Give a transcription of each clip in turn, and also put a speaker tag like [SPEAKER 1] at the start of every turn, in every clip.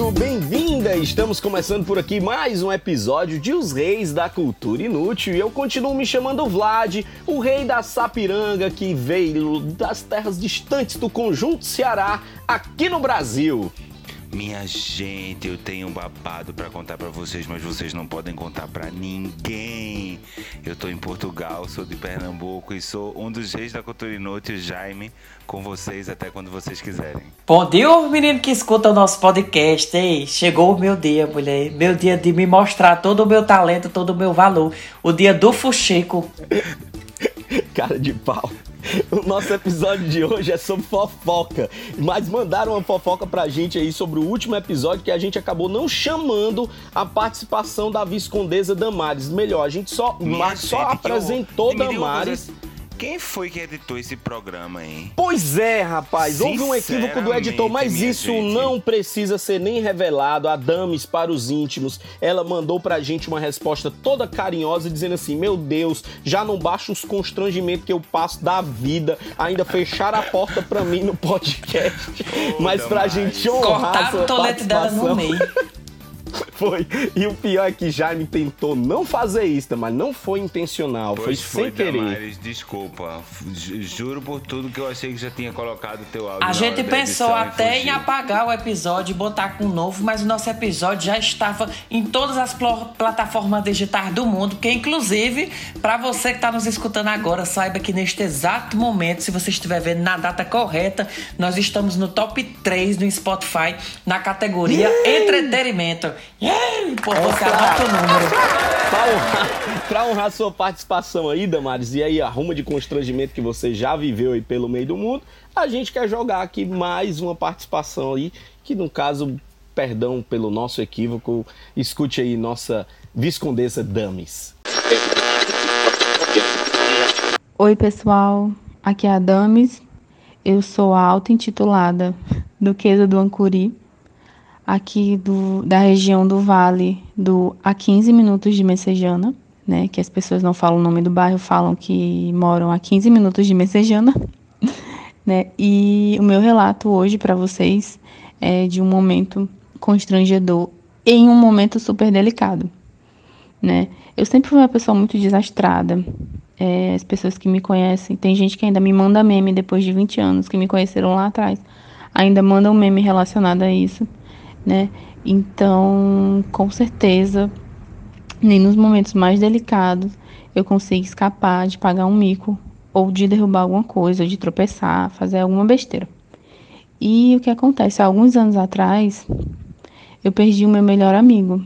[SPEAKER 1] Muito bem-vinda. Estamos começando por aqui mais um episódio de Os Reis da Cultura Inútil e eu continuo me chamando Vlad, o rei da Sapiranga que veio das terras distantes do conjunto Ceará aqui no Brasil.
[SPEAKER 2] Minha gente, eu tenho um babado pra contar pra vocês, mas vocês não podem contar pra ninguém. Eu tô em Portugal, sou de Pernambuco e sou um dos reis da cultura inútil, Jaime, com vocês até quando vocês quiserem.
[SPEAKER 3] Bom dia, menino que escuta o nosso podcast. Ei, chegou o meu dia, mulher. Meu dia de me mostrar todo o meu talento, todo o meu valor. O dia do fuxico.
[SPEAKER 1] Cara de pau. O nosso episódio de hoje é sobre fofoca. Mas mandaram uma fofoca pra gente aí sobre o último episódio que a gente acabou não chamando a participação da Viscondesa Damares. Melhor, a gente só, só apresentou Damares.
[SPEAKER 2] Quem foi que editou esse programa, hein?
[SPEAKER 1] Pois é, rapaz, houve um equívoco do editor, mas isso
[SPEAKER 2] gente.
[SPEAKER 1] não precisa ser nem revelado. A Dames para os íntimos, ela mandou pra gente uma resposta toda carinhosa, dizendo assim: Meu Deus, já não basta os constrangimentos que eu passo da vida, ainda fecharam a porta pra mim no podcast. mas pra
[SPEAKER 2] Damares.
[SPEAKER 1] gente honrar a
[SPEAKER 3] Cortaram o tolete dela no meio.
[SPEAKER 1] Foi. E o pior é que Jaime tentou não fazer isso, mas não foi intencional,
[SPEAKER 2] Pois
[SPEAKER 1] foi sem querer.
[SPEAKER 2] Damares, desculpa. Ju- Juro por tudo que eu achei que já tinha colocado o teu áudio.
[SPEAKER 3] A gente pensou até em apagar o episódio e botar com um novo, mas o nosso episódio já estava em todas as plo- plataformas digitais do mundo, que inclusive, para você que está nos escutando agora, saiba que neste exato momento, se você estiver vendo na data correta, nós estamos no top 3 do Spotify na categoria entretenimento. Yay! Pô, você anota o número.
[SPEAKER 1] Pra honrar, pra honrar sua participação aí, Damares, e aí arruma de constrangimento que você já viveu aí pelo meio do mundo, a gente quer jogar aqui mais uma participação aí, que no caso, perdão pelo nosso equívoco, escute aí nossa Viscondessa Dames.
[SPEAKER 4] Oi, pessoal. Aqui é a Dames. Eu sou a auto-intitulada Duquesa do Ancuri, aqui do, da região do Vale, do a 15 minutos de Messejana, né? Que as pessoas não falam o nome do bairro, falam que moram a 15 minutos de Messejana, né? E o meu relato hoje para vocês é de um momento constrangedor em um momento super delicado, né? Eu sempre fui uma pessoa muito desastrada. É, as pessoas que me conhecem, tem gente que ainda me manda meme depois de 20 anos, que me conheceram lá atrás, ainda mandam meme relacionado a isso, né? Então, com certeza, nem nos momentos mais delicados eu consigo escapar de pagar um mico ou de derrubar alguma coisa, de tropeçar, fazer alguma besteira. E o que acontece? Alguns anos atrás, eu perdi o meu melhor amigo,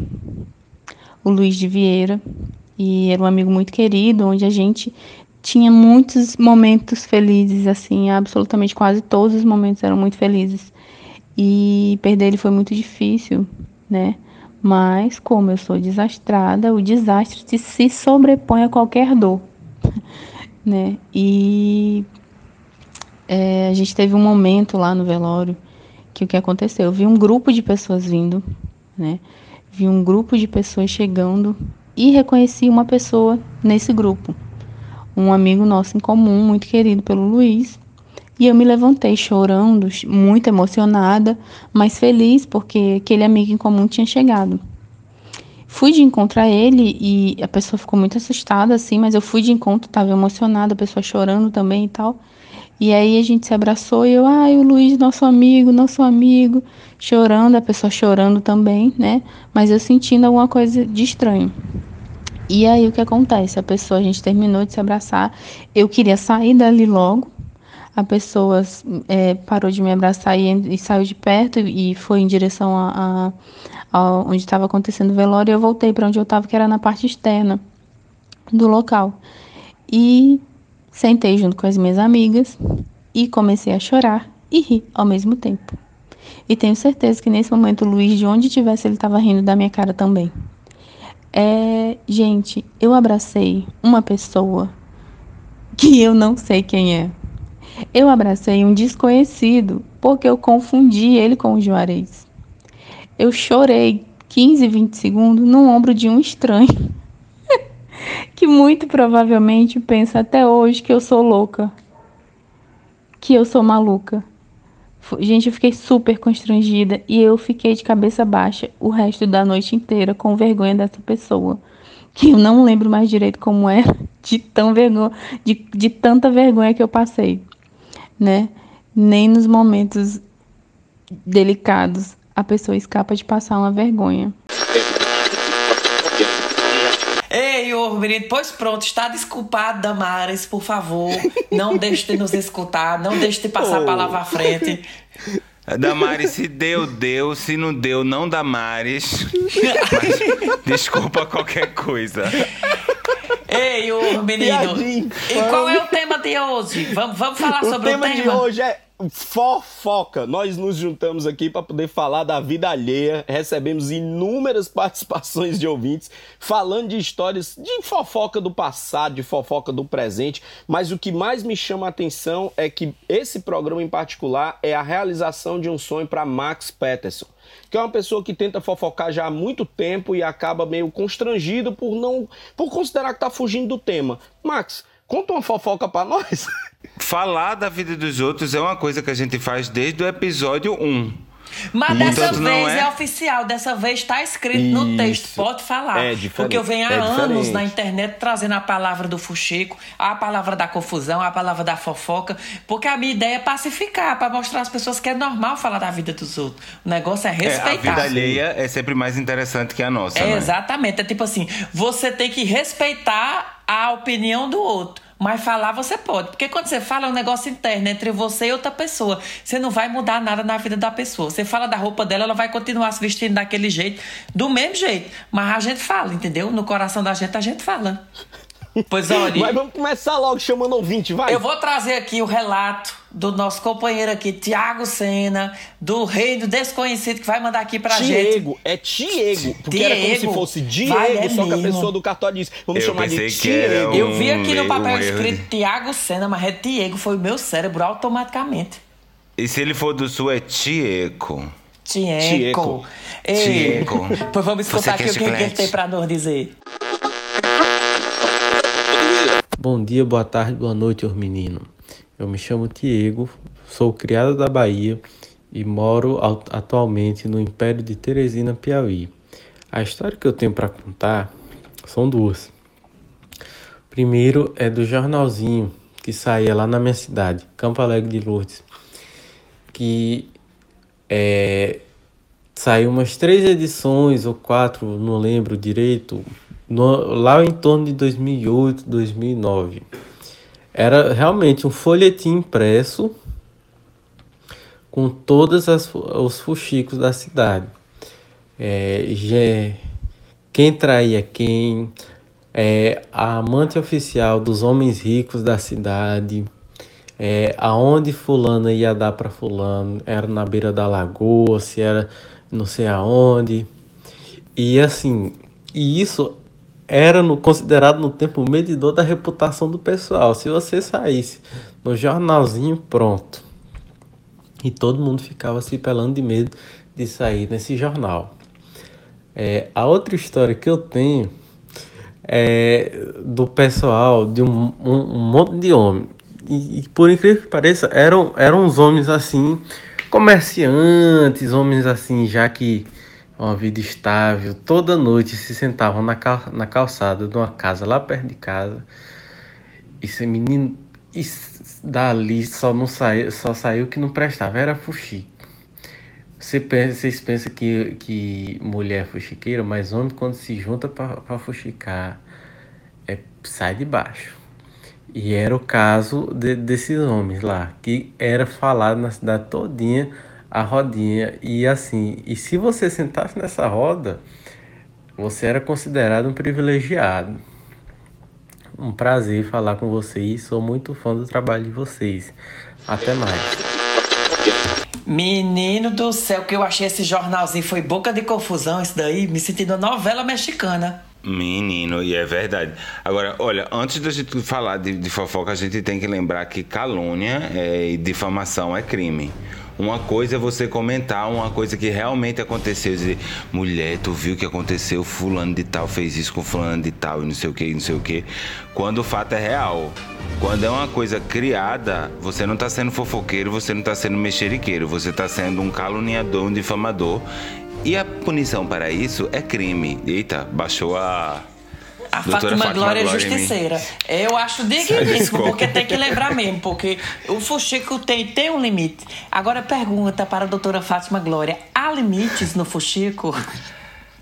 [SPEAKER 4] o Luiz de Vieira, e era um amigo muito querido, onde a gente tinha muitos momentos felizes, assim, absolutamente quase todos os momentos eram muito felizes. E perder ele foi muito difícil, né? Mas como eu sou desastrada, o desastre se- sobrepõe a qualquer dor, né? E é, a gente teve um momento lá no velório que o que aconteceu? Eu vi um grupo de pessoas vindo, né? Vi um grupo de pessoas chegando e reconheci uma pessoa nesse grupo, um amigo nosso em comum, muito querido pelo Luiz. E eu me levantei chorando, muito emocionada, mas feliz porque aquele amigo em comum tinha chegado. Fui de encontrar ele e a pessoa ficou muito assustada, assim, mas eu fui de encontro, estava emocionada, a pessoa chorando também e tal. E aí a gente se abraçou e eu, ai, o Luiz, nosso amigo, nosso amigo, chorando, a pessoa chorando também, né? Mas eu sentindo alguma coisa de estranho. E aí o que acontece? A pessoa, a gente terminou de se abraçar, eu queria sair dali logo. A pessoa é, parou de me abraçar e, e saiu de perto e foi em direção a, a, a onde estava acontecendo o velório. E eu voltei para onde eu estava, que era na parte externa do local. E sentei junto com as minhas amigas e comecei a chorar e rir ao mesmo tempo. E tenho certeza que nesse momento o Luiz, de onde tivesse, ele estava rindo da minha cara também. É, gente, eu abracei uma pessoa que eu não sei quem é. Eu abracei um desconhecido porque eu confundi ele com o Juarez. Eu chorei 15, 20 segundos no ombro de um estranho que muito provavelmente pensa até hoje que eu sou louca, que eu sou maluca. Gente, eu fiquei super constrangida e eu fiquei de cabeça baixa o resto da noite inteira com vergonha dessa pessoa, que eu não lembro mais direito como era, de tão vergonha, de, de tanta vergonha que eu passei, né? Nem nos momentos delicados a pessoa escapa de passar uma vergonha.
[SPEAKER 3] Ei, ô menino, pois pronto, está desculpado, Damares, por favor. Não deixe de nos escutar, não deixe de passar a palavra à frente.
[SPEAKER 2] Damares, se deu, deu. Se não deu, não Damares. Mas, desculpa qualquer coisa.
[SPEAKER 3] Ei, ô menino. E qual é o tema de hoje? Vamos, vamos falar
[SPEAKER 1] o
[SPEAKER 3] sobre
[SPEAKER 1] tema
[SPEAKER 3] o tema.
[SPEAKER 1] de hoje é fofoca. Nós nos juntamos aqui para poder falar da vida alheia. Recebemos inúmeras participações de ouvintes falando de histórias de fofoca do passado, de fofoca do presente. Mas o que mais me chama a atenção é que esse programa em particular é a realização de um sonho para Max Peterson que é uma pessoa que tenta fofocar já há muito tempo e acaba meio constrangido por não por considerar que está fugindo do tema. Max, conta uma fofoca para nós.
[SPEAKER 2] Falar da vida dos outros é uma coisa que a gente faz desde o episódio 1.
[SPEAKER 3] Mas dessa vez é...
[SPEAKER 2] é-
[SPEAKER 3] oficial, dessa vez está escrito no texto,
[SPEAKER 1] Isso.
[SPEAKER 3] pode falar.
[SPEAKER 1] É
[SPEAKER 3] Porque eu venho há
[SPEAKER 1] é
[SPEAKER 3] anos
[SPEAKER 1] diferente.
[SPEAKER 3] na internet trazendo a palavra do fuxico, a palavra da confusão, a palavra da fofoca, porque a minha ideia é pacificar, para mostrar às pessoas que é normal falar da vida dos outros. O negócio é
[SPEAKER 2] É, a
[SPEAKER 3] respeitar.
[SPEAKER 2] vida alheia é sempre mais interessante que a nossa,
[SPEAKER 3] É,
[SPEAKER 2] né?
[SPEAKER 3] exatamente. É tipo assim, você tem que respeitar a opinião do outro. Mas falar você pode. Porque quando você fala é um negócio interno entre você e outra pessoa. Você não vai mudar nada na vida da pessoa. Você fala da roupa dela, ela vai continuar se vestindo daquele jeito, do mesmo jeito. Mas a gente fala, entendeu? No coração da gente, a gente fala. Pois olha.
[SPEAKER 1] Mas vamos começar logo chamando ouvinte, vai.
[SPEAKER 3] Eu vou trazer aqui o relato do nosso companheiro aqui, Tiago Sena, do reino desconhecido, que vai mandar aqui pra gente.
[SPEAKER 1] Diego, é Diego. Porque era como se
[SPEAKER 3] Diego.
[SPEAKER 1] fosse Diego,
[SPEAKER 3] Vai, é
[SPEAKER 1] só que a
[SPEAKER 3] mesmo.
[SPEAKER 1] pessoa do cartório disse: vamos
[SPEAKER 2] Eu
[SPEAKER 1] chamar de Diego.
[SPEAKER 2] um-
[SPEAKER 3] Eu vi aqui no papel
[SPEAKER 2] erro
[SPEAKER 3] escrito Tiago Sena, mas é Diego, foi o meu cérebro automaticamente.
[SPEAKER 2] E se ele for do sul, é Tieco.
[SPEAKER 3] Tiego.
[SPEAKER 1] Tiego.
[SPEAKER 3] Ei,
[SPEAKER 2] Tiego.
[SPEAKER 3] Pois vamos escutar aqui o que, que ele tem pra nos dizer.
[SPEAKER 5] Bom dia, boa tarde, boa noite, os meninos. Eu me chamo Diego, sou criado da Bahia e moro atualmente no Império de Teresina, Piauí. A história que eu tenho para contar são duas. Primeiro é do jornalzinho que saía lá na minha cidade, Campo Alegre de Lourdes, que é, saiu umas três edições ou quatro, não lembro direito, no- lá em torno de 2008, 2009. Era realmente um folhetim impresso com todos os fuxicos da cidade. É, ge- quem traía quem, é, a amante oficial dos homens ricos da cidade, é, aonde fulana ia dar para fulano, era na beira da lagoa, se era não sei aonde. E assim, e isso era no, considerado no tempo um medidor da reputação do pessoal. Se você saísse no jornalzinho, pronto. E todo mundo ficava se pelando de medo de sair nesse jornal. É, a outra história que eu tenho é do pessoal, de um, um, um monte de homem. E, e por incrível que pareça, eram, eram uns homens assim, comerciantes, homens assim, já que uma vida estável, toda noite se sentavam na, cal, na calçada de uma casa lá perto de casa. Esse menino, e dali só não saiu, só saiu que não prestava, era fuxico. Você pensa, vocês pensam que, que mulher é fuxiqueira, mas homem quando se junta para fuxicar, é, sai de baixo. E era o caso de- desses homens lá, que era falado na cidade todinha a rodinha. E assim, e se você sentasse nessa roda, você era considerado um privilegiado. Um prazer falar com vocês, sou muito fã do trabalho de vocês. Até mais.
[SPEAKER 3] Menino do céu, que eu achei esse jornalzinho foi boca de confusão isso daí, me sentindo novela mexicana.
[SPEAKER 2] Menino, e é verdade. Agora, olha, antes da gente falar de, de fofoca, a gente tem que lembrar que calúnia é, e difamação é crime. Uma coisa é você comentar uma coisa que realmente aconteceu, dizer, mulher, tu viu o que aconteceu, fulano de tal fez isso com fulano de tal e não sei o que, não sei o que. Quando o fato é real. Quando é uma coisa criada, você não está sendo fofoqueiro, você não está sendo mexeriqueiro, você está sendo um caluniador, um difamador. E a punição para isso é crime. Eita, baixou a
[SPEAKER 3] a Fátima, Fátima Glória é justiceira. Eu acho digníssimo, porque tem que lembrar mesmo, porque o fuxico tem, tem um limite. Agora pergunta para a doutora Fátima Glória: há limites no fuxico?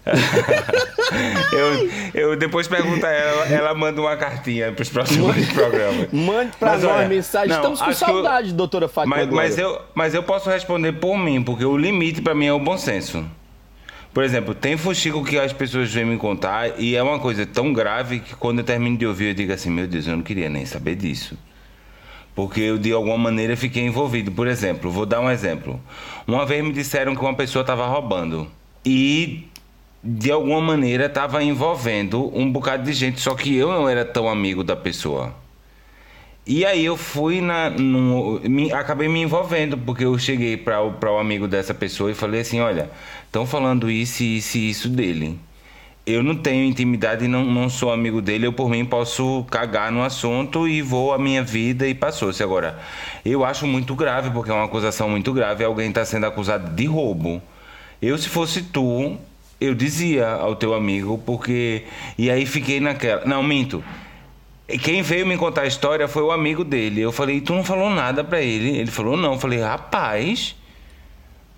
[SPEAKER 2] eu, eu depois pergunto a ela, ela manda uma cartinha para os próximos programas.
[SPEAKER 1] Mande para nós olha, mensagem. Não, Estamos com saudade, eu, doutora Fátima
[SPEAKER 2] mas,
[SPEAKER 1] Glória.
[SPEAKER 2] Mas eu, mas eu posso responder por mim, porque o limite para mim é o bom senso. Por exemplo, tem fuxico que as pessoas vêm me contar e é uma coisa tão grave que quando eu termino de ouvir eu digo assim, meu Deus, eu não queria nem saber disso. Porque eu de alguma maneira fiquei envolvido. Por exemplo, vou dar um exemplo. Uma vez me disseram que uma pessoa estava roubando e de alguma maneira estava envolvendo um bocado de gente, só que eu não era tão amigo da pessoa. E aí eu fui na. No, me, acabei me envolvendo, porque eu cheguei para o amigo dessa pessoa e falei assim: olha, estão falando isso, isso e isso dele. Eu não tenho intimidade e não, não sou amigo dele, eu por mim posso cagar no assunto e vou a minha vida e passou-se. Agora, eu acho muito grave, porque é uma acusação muito grave, alguém está sendo acusado de roubo. Eu, se fosse tu, eu dizia ao teu amigo, porque. E aí fiquei naquela. Não, minto. Quem veio me contar a história foi o amigo dele. Eu falei, tu não falou nada para ele? Ele falou, não. Eu falei, rapaz,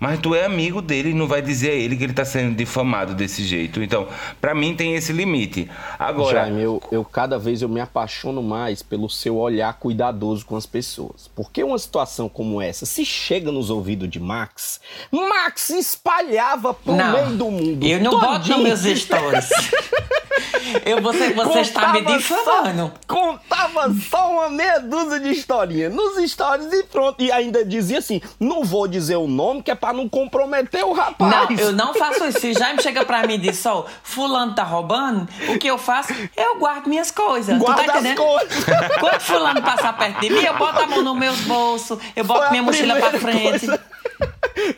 [SPEAKER 2] mas tu é amigo dele e não vai dizer a ele que ele está sendo difamado desse jeito. Então, para mim tem esse limite. Agora,
[SPEAKER 1] Jaime, eu, eu cada vez eu me apaixono mais pelo seu olhar cuidadoso com as pessoas. Porque uma situação como essa, se chega nos ouvidos de Max, Max espalhava pro
[SPEAKER 3] não,
[SPEAKER 1] meio do mundo.
[SPEAKER 3] Eu não todinho. boto nos meus stories. Eu, você você está me difamando.
[SPEAKER 1] Só, contava só uma meia dúzia de historinha nos stories e pronto. E ainda dizia assim: não vou dizer o nome, que é pra não comprometer o rapaz.
[SPEAKER 3] Não, eu não faço isso. Se Jaime chega pra mim e diz: ó, fulano tá roubando, o que eu faço? Eu guardo minhas coisas.
[SPEAKER 1] Guarda
[SPEAKER 3] tu tá
[SPEAKER 1] entendendo? As coisas.
[SPEAKER 3] Quando fulano passar perto de mim, eu boto a mão no meus bolsos, eu boto minha mochila pra frente. Coisa...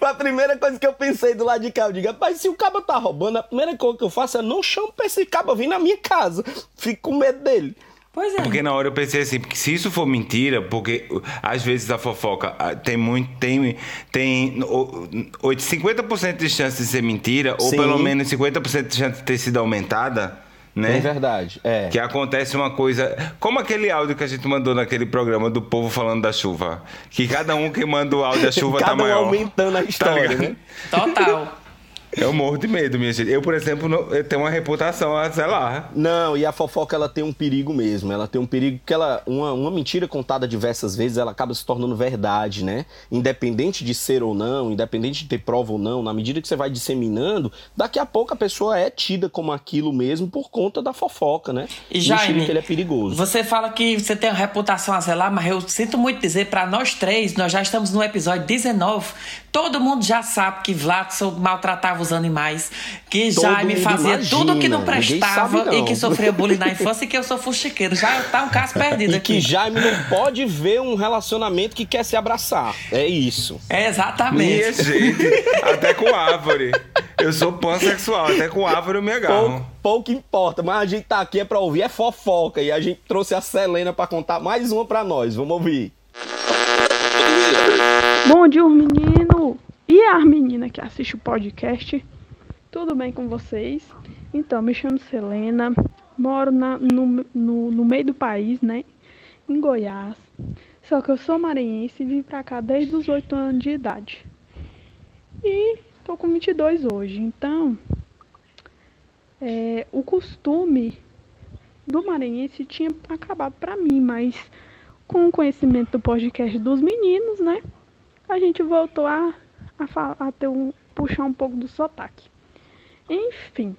[SPEAKER 1] a primeira coisa que eu pensei do lado de cá, eu digo, mas se o cabo tá roubando, a primeira coisa que eu faço é não chamo pra esse cabo vir na minha casa. Fico com medo dele.
[SPEAKER 3] Pois é.
[SPEAKER 2] Porque na hora eu pensei assim, porque se isso for mentira, porque às vezes a fofoca ah, tem muito, tem, tem 50% de chance de ser mentira, Sim. ou pelo menos 50% de chance de ter sido aumentada né?
[SPEAKER 1] É verdade, é.
[SPEAKER 2] Que acontece uma coisa. Como aquele áudio que a gente mandou naquele programa do povo falando da chuva. Que cada um que manda o áudio da chuva
[SPEAKER 1] cada
[SPEAKER 2] tá maior.
[SPEAKER 1] Um aumentando a tá história, tá né?
[SPEAKER 3] Total.
[SPEAKER 2] Eu morro de medo, minha gente. Eu, por exemplo, não, eu tenho uma reputação a, lá.
[SPEAKER 1] Não, e a fofoca ela tem um perigo mesmo. Ela tem um perigo que ela, uma, uma mentira contada diversas vezes, ela acaba se tornando verdade, né? Independente de ser ou não, independente de ter prova ou não, na medida que você vai disseminando, daqui a pouco a pessoa é tida como aquilo mesmo por conta da fofoca, né?
[SPEAKER 3] E Jaime,
[SPEAKER 1] que ele é perigoso.
[SPEAKER 3] Você fala que você tem uma reputação a zelar, mas eu sinto muito dizer para nós três, nós já estamos no episódio 19, todo mundo já sabe que Vladson maltratava os animais, que Todo Jaime fazia imagina, tudo que não prestava não. e que sofria bullying na infância e que eu sou fuxiqueiro. Já tá um caso perdido
[SPEAKER 1] e
[SPEAKER 3] aqui.
[SPEAKER 1] que Jaime não pode ver um relacionamento que quer se abraçar. É isso.
[SPEAKER 3] É exatamente.
[SPEAKER 2] Minha gente, até com árvore. Eu sou pansexual, até com árvore eu me agarro.
[SPEAKER 1] Pouco, pouco importa, mas a gente tá aqui é pra ouvir é fofoca. E a gente trouxe a Selena para contar mais uma pra nós. Vamos ouvir.
[SPEAKER 6] Bom dia, menino! E a menina que assiste o podcast? Tudo bem com vocês? Então, me chamo Selena, moro na, no, no, no meio do país, né? Em Goiás. Só que eu sou maranhense e vim pra cá desde os 8 anos de idade. E tô com 22 hoje. Então, é, o costume do maranhense tinha acabado pra mim, mas com o conhecimento do podcast dos meninos, né? A gente voltou a, a, a ter um, puxar um pouco do sotaque. Enfim.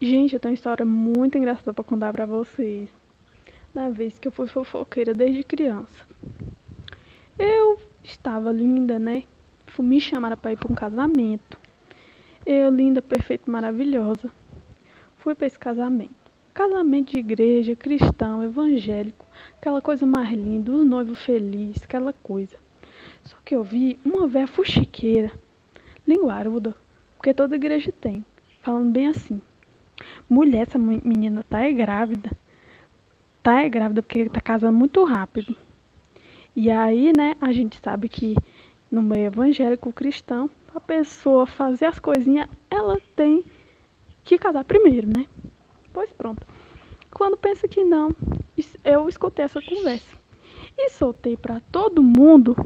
[SPEAKER 6] Gente, eu tenho uma história muito engraçada para contar para vocês. Da vez que eu fui fofoqueira desde criança. Eu estava linda, né? me chamaram para ir para um casamento. Eu, linda, perfeita, maravilhosa, fui para esse casamento. Casamento de igreja, cristão, evangélico, aquela coisa mais linda, os noivos felizes, aquela coisa. Só que eu vi uma velha fuxiqueira, linguaruda, porque toda igreja tem, falando bem assim. Mulher, essa menina tá é grávida. Tá é grávida porque tá casando muito rápido. E aí, né, a gente sabe que no meio evangélico cristão, a pessoa fazer as coisinhas, ela tem que casar primeiro, né? Pois pronto. Quando pensa que não, eu escutei essa conversa e soltei para todo mundo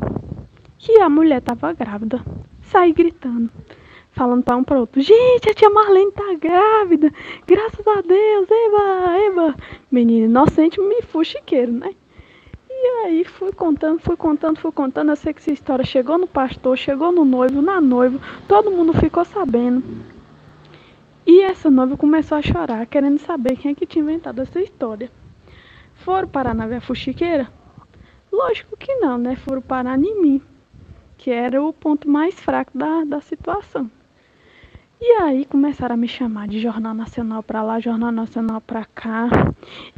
[SPEAKER 6] que a mulher estava grávida. Saí gritando, falando para um para outro: Gente, a tia Marlene tá grávida! Graças a Deus! Eba, eba! Menino inocente, me fuxiqueiro, né? E aí fui contando, fui contando, fui contando. Eu sei que essa história chegou no pastor, chegou no noivo, na noiva, todo mundo ficou sabendo. E essa noiva começou a chorar, querendo saber quem é que tinha inventado essa história. Foram parar na Via Fuxiqueira? Lógico que não, né? Foram parar em mim, que era o ponto mais fraco da, da situação. E aí começaram a me chamar de Jornal Nacional para lá, Jornal Nacional para cá.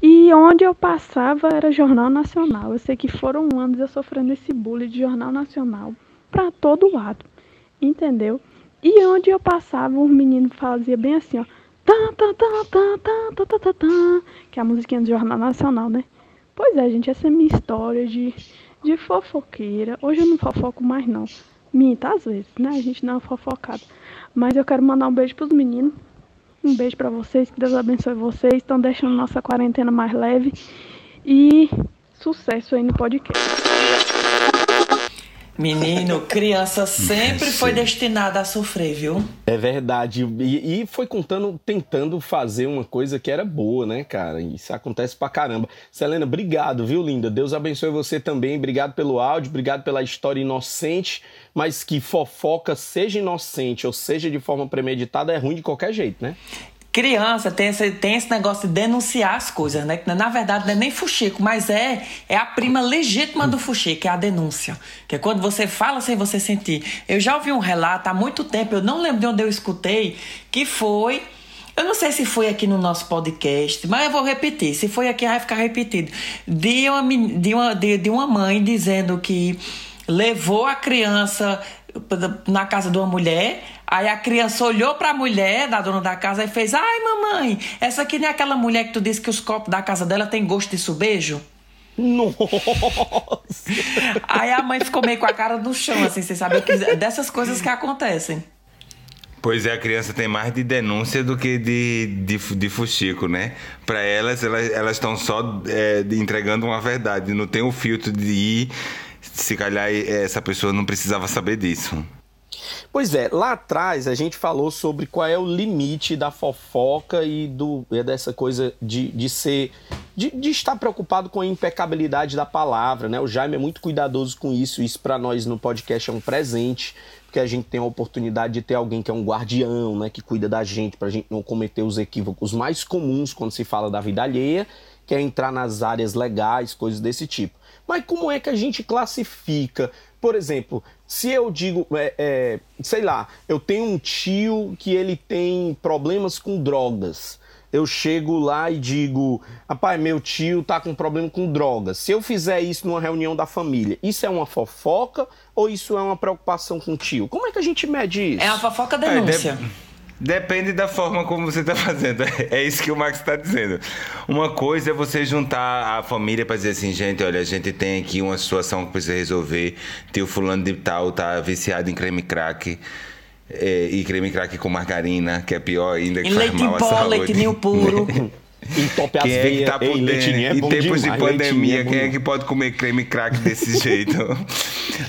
[SPEAKER 6] E onde eu passava era Jornal Nacional. Eu sei que foram anos eu sofrendo esse bullying de Jornal Nacional para todo lado, entendeu? E onde eu passava, os meninos faziam bem assim, ó. Tá, tá, tá, que é a musiquinha do Jornal Nacional, né? Pois é, gente, essa é a minha história de de fofoqueira. Hoje eu não fofoco mais, não. Minta, às vezes, né? A gente não é fofocada. Mas eu quero mandar um beijo pros meninos. Um beijo para vocês, que Deus abençoe vocês. Estão deixando nossa quarentena mais leve. E sucesso aí no podcast.
[SPEAKER 3] Menino, criança sempre foi destinada a sofrer, viu?
[SPEAKER 1] É verdade. E, e, foi contando, tentando fazer uma coisa que era boa, né, cara? Isso acontece pra caramba. Selena, obrigado, viu, linda? Deus abençoe você também. Obrigado pelo áudio, obrigado pela história inocente, mas que fofoca, seja inocente ou seja de forma premeditada, é ruim de qualquer jeito, né?
[SPEAKER 3] Criança tem esse, tem esse negócio de denunciar as coisas, né? Que na verdade não é nem fuxico, mas é, é a prima legítima do fuxico, é a denúncia. Que é quando você fala sem você sentir. Eu já ouvi um relato há muito tempo, eu não lembro de onde eu escutei, que foi. Eu não sei se foi aqui no nosso podcast, mas eu vou repetir. Se foi aqui, vai ficar repetido. De uma, de uma, de, de uma mãe dizendo que levou a criança na casa de uma mulher. Aí a criança olhou para a mulher da dona da casa e fez: Ai, mamãe, essa aqui não é aquela mulher que tu disse que os copos da casa dela tem gosto de subejo?
[SPEAKER 1] Nossa!
[SPEAKER 3] Aí a mãe ficou meio com a cara no chão, assim, você sabe? Dessas coisas que acontecem.
[SPEAKER 2] Pois é, a criança tem mais de denúncia do que de, de, de fuxico, né? Para elas, elas estão só é, entregando uma verdade, não tem o filtro de ir se calhar essa pessoa não precisava saber disso.
[SPEAKER 1] Pois é, lá atrás a gente falou sobre qual é o limite da fofoca e do, é dessa coisa de, de ser. De, de, estar preocupado com a impecabilidade da palavra, né? O Jaime é muito cuidadoso com isso, isso para nós no podcast é um presente, porque a gente tem a oportunidade de ter alguém que é um guardião, né? Que cuida da gente, para a gente não cometer os equívocos mais comuns quando se fala da vida alheia, que é entrar nas áreas legais, coisas desse tipo. Mas como é que a gente classifica? Por exemplo, se eu digo, é, é, sei lá, eu tenho um tio que ele tem problemas com drogas. Eu chego lá e digo, rapaz, meu tio tá com problema com drogas. Se eu fizer isso numa reunião da família, isso é uma fofoca ou isso é uma preocupação com o tio? Como é que a gente mede isso?
[SPEAKER 3] É uma fofoca denúncia.
[SPEAKER 2] É, Depende da forma como você está fazendo. É isso que o Max está dizendo. Uma coisa é você juntar a família para dizer assim, gente, olha, a gente tem aqui uma situação que precisa resolver. Tio fulano de tal tá viciado em creme crack. É, e creme crack com margarina, que é pior ainda, que
[SPEAKER 3] e
[SPEAKER 2] faz
[SPEAKER 3] leite
[SPEAKER 2] mal
[SPEAKER 3] à pó,
[SPEAKER 2] saúde.
[SPEAKER 3] leite ninho puro.
[SPEAKER 1] Entope as
[SPEAKER 2] Quem é que tá podendo?
[SPEAKER 1] leitinho é
[SPEAKER 2] em tempos
[SPEAKER 1] demais,
[SPEAKER 2] de pandemia,
[SPEAKER 1] é
[SPEAKER 2] quem é que pode comer creme crack desse jeito?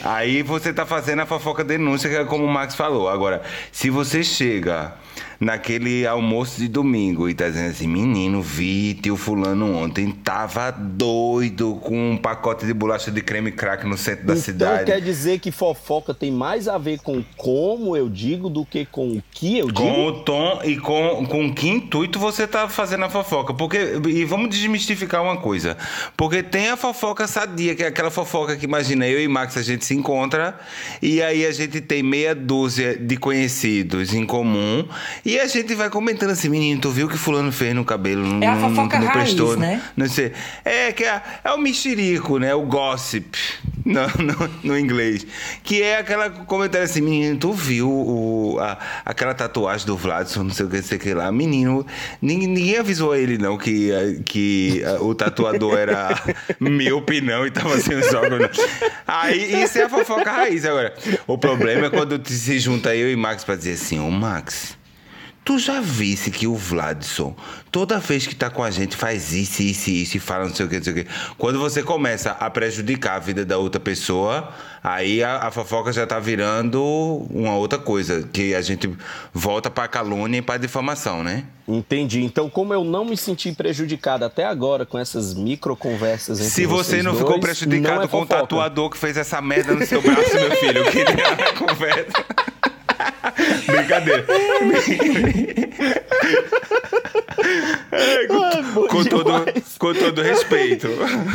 [SPEAKER 2] Aí você tá fazendo a fofoca denúncia, que é como o Max falou. Agora, se você chega naquele almoço de domingo e tá dizendo assim: menino, vi tio Fulano ontem, tava doido com um pacote de bolacha de creme crack no centro da
[SPEAKER 1] então
[SPEAKER 2] cidade.
[SPEAKER 1] quer dizer que fofoca tem mais a ver com como eu digo do que com o que eu digo?
[SPEAKER 2] Com o tom e com, com que intuito você tá fazendo a fofoca. Porque, e vamos desmistificar uma coisa. Porque tem a fofoca sadia, que é aquela fofoca que imagina eu e Max a gente se encontra e aí a gente tem meia dúzia de conhecidos em comum e a gente vai comentando assim, menino, tu viu o que fulano fez no cabelo? Não,
[SPEAKER 3] É a
[SPEAKER 2] não-
[SPEAKER 3] fofoca
[SPEAKER 2] não
[SPEAKER 3] raiz,
[SPEAKER 2] prestou,
[SPEAKER 3] né?
[SPEAKER 2] Não sei. É, que é, é o mexerico, né? O gossip. No, no, no inglês. Que é aquela comentário assim, menino, tu viu o, a- aquela tatuagem do Vladson, não sei o que, não sei o que lá. Menino, ninguém, ninguém avisou ele, não, que, que o tatuador era míope, não, e tava óculos. não. Aí, isso é a fofoca raiz. Agora, o problema é quando se junta eu e Max pra dizer assim, ô Max, Tu já visse que o Vladson, toda vez que tá com a gente, faz isso, isso, isso e fala não sei o que, não sei o que. Quando você começa a prejudicar a vida da outra pessoa, aí a, a fofoca já tá virando uma outra coisa. Que a gente volta pra calúnia e pra difamação, né?
[SPEAKER 1] Entendi. Então, como eu não me senti prejudicado até agora com essas micro conversas entre
[SPEAKER 2] Se você não
[SPEAKER 1] dois,
[SPEAKER 2] ficou prejudicado
[SPEAKER 1] não é
[SPEAKER 2] com o tatuador que fez essa merda no seu braço, meu filho, eu queria a conversa. Brincadeira.
[SPEAKER 1] Ai, bom
[SPEAKER 2] Com todo, com todo respeito.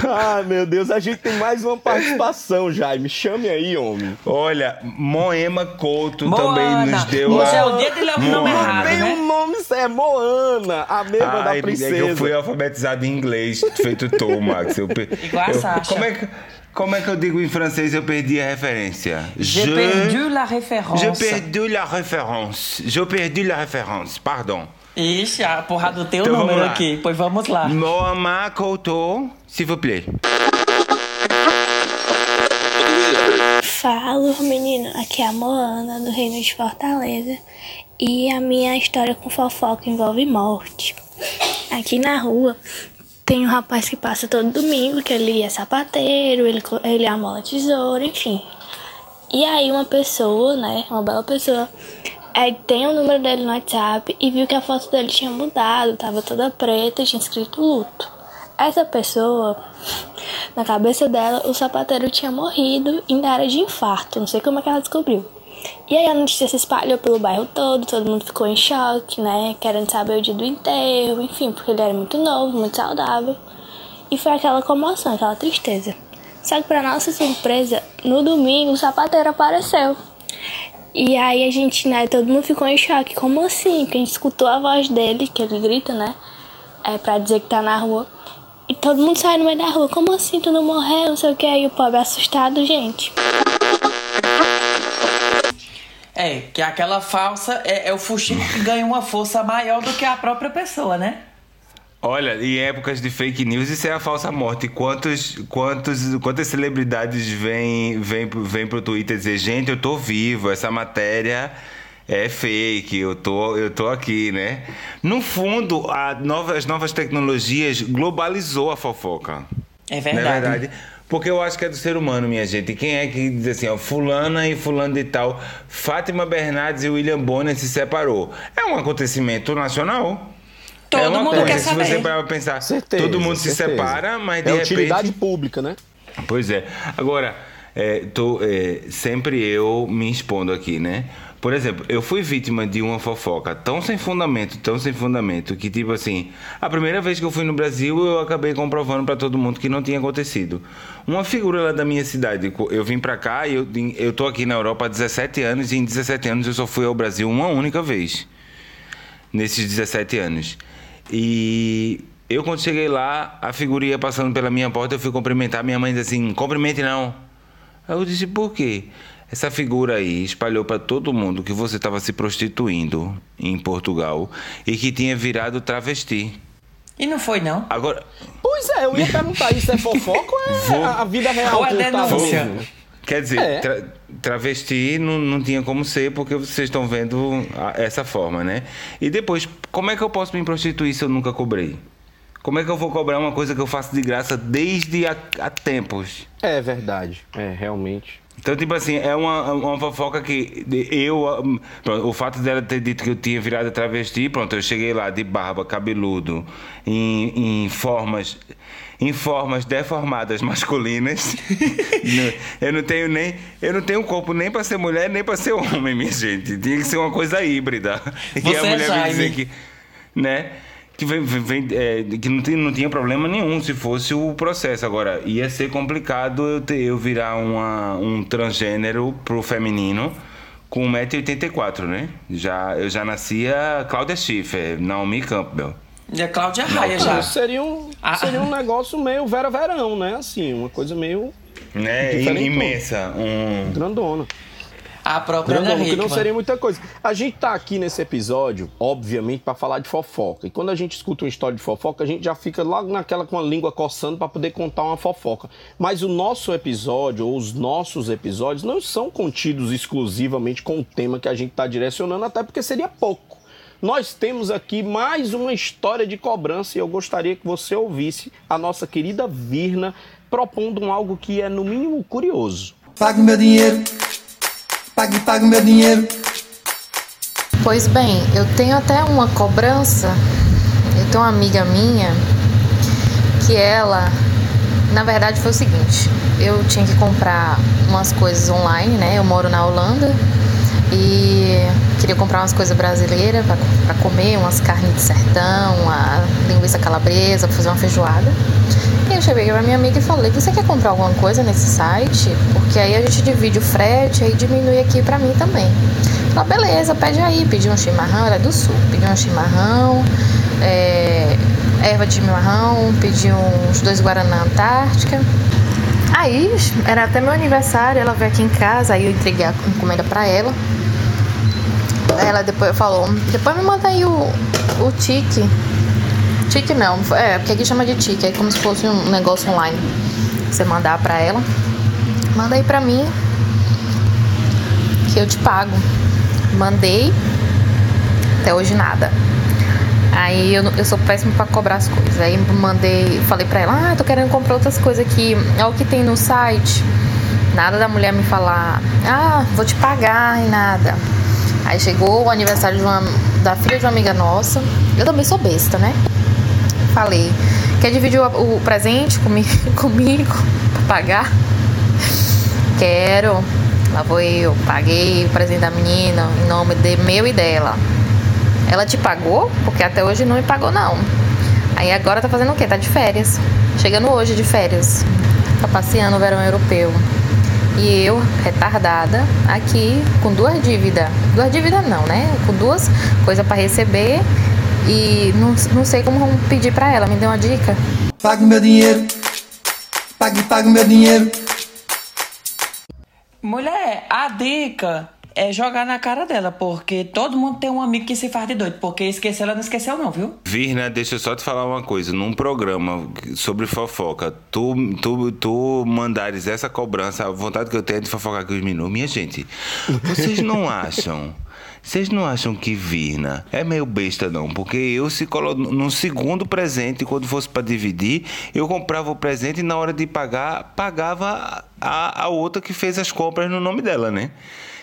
[SPEAKER 1] Ai, meu Deus, a gente tem mais uma participação, Jaime. Chame aí, homem.
[SPEAKER 2] Olha, Moema Couto
[SPEAKER 3] Moana.
[SPEAKER 2] também nos deu
[SPEAKER 3] Hoje
[SPEAKER 2] a...
[SPEAKER 3] é o dia de ler o nome
[SPEAKER 2] Moana.
[SPEAKER 3] errado,
[SPEAKER 1] Tem
[SPEAKER 3] né?
[SPEAKER 1] um nome, é Moana, a mesma da
[SPEAKER 2] Ai,
[SPEAKER 1] princesa.
[SPEAKER 2] É que eu fui alfabetizado em inglês, feito tu, Max. Eu,
[SPEAKER 3] Igual a
[SPEAKER 2] eu-
[SPEAKER 3] Sasha.
[SPEAKER 2] Como é, que, como é que eu digo em francês? Eu perdi a referência.
[SPEAKER 3] J'ai perdu la référence.
[SPEAKER 2] Je perdu la référence. Je perdu la référence, pardon.
[SPEAKER 3] Ixi, a porra do teu
[SPEAKER 2] Então,
[SPEAKER 3] número aqui. Pois vamos lá.
[SPEAKER 2] Moama Couto, s'il vous plaît.
[SPEAKER 7] Fala, menino. Aqui é a Moana, do Reino de Fortaleza. E a minha história com fofoca envolve morte. Aqui na rua tem um rapaz que passa todo domingo, que ele é sapateiro, ele, ele amola tesoura, enfim. E aí uma pessoa, né, uma bela pessoa, aí tem o número dele no WhatsApp e viu que a foto dele tinha mudado, tava toda preta e tinha escrito luto. Essa pessoa, na cabeça dela, o sapateiro tinha morrido em área de infarto, não sei como é que ela descobriu. E aí a notícia se espalhou pelo bairro todo, todo mundo ficou em choque, né, querendo saber o dia do enterro, enfim, porque ele era muito novo, muito saudável. E foi aquela comoção, aquela tristeza. Só que pra nossa surpresa, no domingo o sapateiro apareceu. E aí a gente, né, todo mundo ficou em choque. Como assim? Porque a gente escutou a voz dele, que ele grita, né? É pra dizer que tá na rua. E todo mundo sai no meio da rua. Como assim? Tu não morreu? Não sei o que. Aí o pobre assustado, gente.
[SPEAKER 3] É, que aquela falsa é, é o fuxico que ganha uma força maior do que a própria pessoa, né?
[SPEAKER 2] Olha, em épocas de fake news, isso é a falsa morte. Quantos, quantos, quantas celebridades vêm vêm, pro- vêm pro Twitter dizer, gente, eu tô vivo, essa matéria é fake, eu tô, eu tô aqui, né? No fundo, a nova, as novas tecnologias globalizou a fofoca.
[SPEAKER 3] É
[SPEAKER 2] Não
[SPEAKER 3] verdade.
[SPEAKER 2] é verdade? Porque eu acho que é do ser humano, minha gente. E Quem é que diz assim, ó, fulana e fulano de tal, Fátima Bernardes e William Bonner se separou. É um acontecimento nacional.
[SPEAKER 3] Todo
[SPEAKER 2] é uma
[SPEAKER 3] mundo
[SPEAKER 2] coisa,
[SPEAKER 3] quer
[SPEAKER 2] se
[SPEAKER 3] saber.
[SPEAKER 2] você parar pra pensar,
[SPEAKER 1] Certeza,
[SPEAKER 2] todo mundo se
[SPEAKER 1] certeza.
[SPEAKER 2] separa, mas de
[SPEAKER 1] É
[SPEAKER 2] repente...
[SPEAKER 1] utilidade pública, né?
[SPEAKER 2] Pois é. Agora, é, tô, é, sempre eu me expondo aqui, né? Por exemplo, eu fui vítima de uma fofoca tão sem fundamento, tão sem fundamento, que tipo assim, a primeira vez que eu fui no Brasil, eu acabei comprovando pra todo mundo que não tinha acontecido. Uma figura lá da minha cidade, eu vim pra cá e eu, eu tô aqui na Europa há 17 anos, e em 17 anos eu só fui ao Brasil uma única vez nesses 17 anos. E eu, quando cheguei lá, a figura ia passando pela minha porta, eu fui cumprimentar. Minha mãe disse assim: cumprimente não. Aí eu disse: por quê? Essa figura aí espalhou para todo mundo que você estava se prostituindo em Portugal e que tinha virado travesti.
[SPEAKER 3] E não foi, não?
[SPEAKER 2] Agora,
[SPEAKER 1] Pois é, eu ia perguntar isso é fofoca ou é
[SPEAKER 2] Vou-
[SPEAKER 1] a vida real?
[SPEAKER 3] Ou é
[SPEAKER 1] que eu tava
[SPEAKER 3] denúncia?
[SPEAKER 1] ouvindo?
[SPEAKER 2] quer dizer,
[SPEAKER 1] É.
[SPEAKER 2] tra- travesti não, não tinha como ser porque vocês estão vendo a- essa forma, né? E depois, como é que eu posso me prostituir se eu nunca cobrei? Como é que eu vou cobrar uma coisa que eu faço de graça desde há tempos?
[SPEAKER 1] É verdade, é realmente.
[SPEAKER 2] Então, tipo assim, é uma, uma fofoca que eu. Pronto, o fato dela ter dito que eu tinha virado travesti, pronto, eu cheguei lá de barba, cabeludo, em, em formas. Em formas deformadas masculinas. eu não tenho nem. Eu não tenho corpo nem para ser mulher, nem para ser homem, minha gente. Tinha que ser uma coisa híbrida.
[SPEAKER 3] Você
[SPEAKER 2] e a mulher
[SPEAKER 3] é
[SPEAKER 2] vem dizer que. Né? Que, vem, vem- é, que não, tem, não tinha problema nenhum se fosse o processo. Agora, ia ser complicado eu, ter, eu virar uma, um transgênero pro feminino com 1,84m, né? Já, eu já nascia Cláudia Schiffer, Naomi Campbell.
[SPEAKER 3] E a Cláudia Raia já.
[SPEAKER 1] Seria um,
[SPEAKER 3] Ah.
[SPEAKER 1] seria um negócio meio Vera Verão, né? Assim, uma coisa meio
[SPEAKER 2] Né? Imensa. Um...
[SPEAKER 1] grandona.
[SPEAKER 3] A própria Ana
[SPEAKER 1] que não
[SPEAKER 3] Hickman.
[SPEAKER 1] seria muita coisa. A gente tá aqui nesse episódio, obviamente, pra falar de fofoca. E quando a gente escuta uma história de fofoca, a gente já fica logo naquela com a língua coçando pra poder contar uma fofoca. Mas o nosso episódio, ou os nossos episódios, não são contidos exclusivamente com o tema que a gente tá direcionando, até porque seria pouco. Nós temos aqui mais uma história de cobrança e eu gostaria que você ouvisse a nossa querida Virna propondo um algo que é, no mínimo, curioso.
[SPEAKER 8] Pague meu dinheiro. Pague, pague meu dinheiro.
[SPEAKER 9] Pois bem, eu tenho até uma cobrança. Eu tenho uma amiga minha que ela, na verdade, foi o seguinte: eu tinha que comprar umas coisas online, né? Eu moro na Holanda e queria comprar umas coisas brasileiras para comer, umas carnes de sertão, uma linguiça calabresa, pra fazer uma feijoada. E eu cheguei pra minha amiga e falei: Você quer comprar alguma coisa nesse site? Porque aí a gente divide o frete e diminui aqui pra mim também. Ela, beleza, pede aí. Pedi um chimarrão, ela é do sul. Pedi um chimarrão, é, erva de chimarrão, pedi uns dois Guaraná Antártica. Aí, era até meu aniversário, ela veio aqui em casa, aí eu entreguei a encomenda pra ela. Aí ela depois falou, depois me manda aí o, o tique. Tique não, é, porque aqui chama de tique, é como se fosse um negócio online. Você mandar pra ela. Manda aí pra mim que eu te pago. Mandei, até hoje nada. Aí eu, eu sou péssima pra cobrar as coisas. Aí mandei, falei pra ela, ah, tô querendo comprar outras coisas aqui. É o que tem no site. Nada da mulher me falar, ah, vou te pagar e nada. Aí chegou o aniversário uma, da filha de uma amiga nossa. Eu também sou besta, né? Falei, quer dividir o, o presente comigo, comigo pra pagar? Quero. Lá vou eu, paguei o presente da menina em nome de meu e dela. Ela te pagou? Porque até hoje não me pagou, não. Aí agora tá fazendo o quê? Tá de férias. Chegando hoje de férias. Tá passeando o verão europeu. E eu, retardada, aqui com duas dívidas. Duas dívidas não, né? Com duas coisas pra receber. E não, não sei como pedir pra ela. Me dê uma dica.
[SPEAKER 8] Pague meu dinheiro. Pague, pague meu dinheiro.
[SPEAKER 3] Mulher, a dica é jogar na cara dela, porque todo mundo tem um amigo que se faz de doido, porque esqueceu, ela não esqueceu não, viu?
[SPEAKER 2] Virna, deixa eu só te falar uma coisa. Num programa sobre fofoca, tu, tu, tu mandares essa cobrança, a vontade que eu tenho é de fofocar com os meninos. Minha gente, vocês não acham? Vocês não acham que Virna é meio besta, não? Porque eu, se colo... no segundo presente, quando fosse para dividir, eu comprava o presente e na hora de pagar, pagava a, a outra que fez as compras no nome dela, né?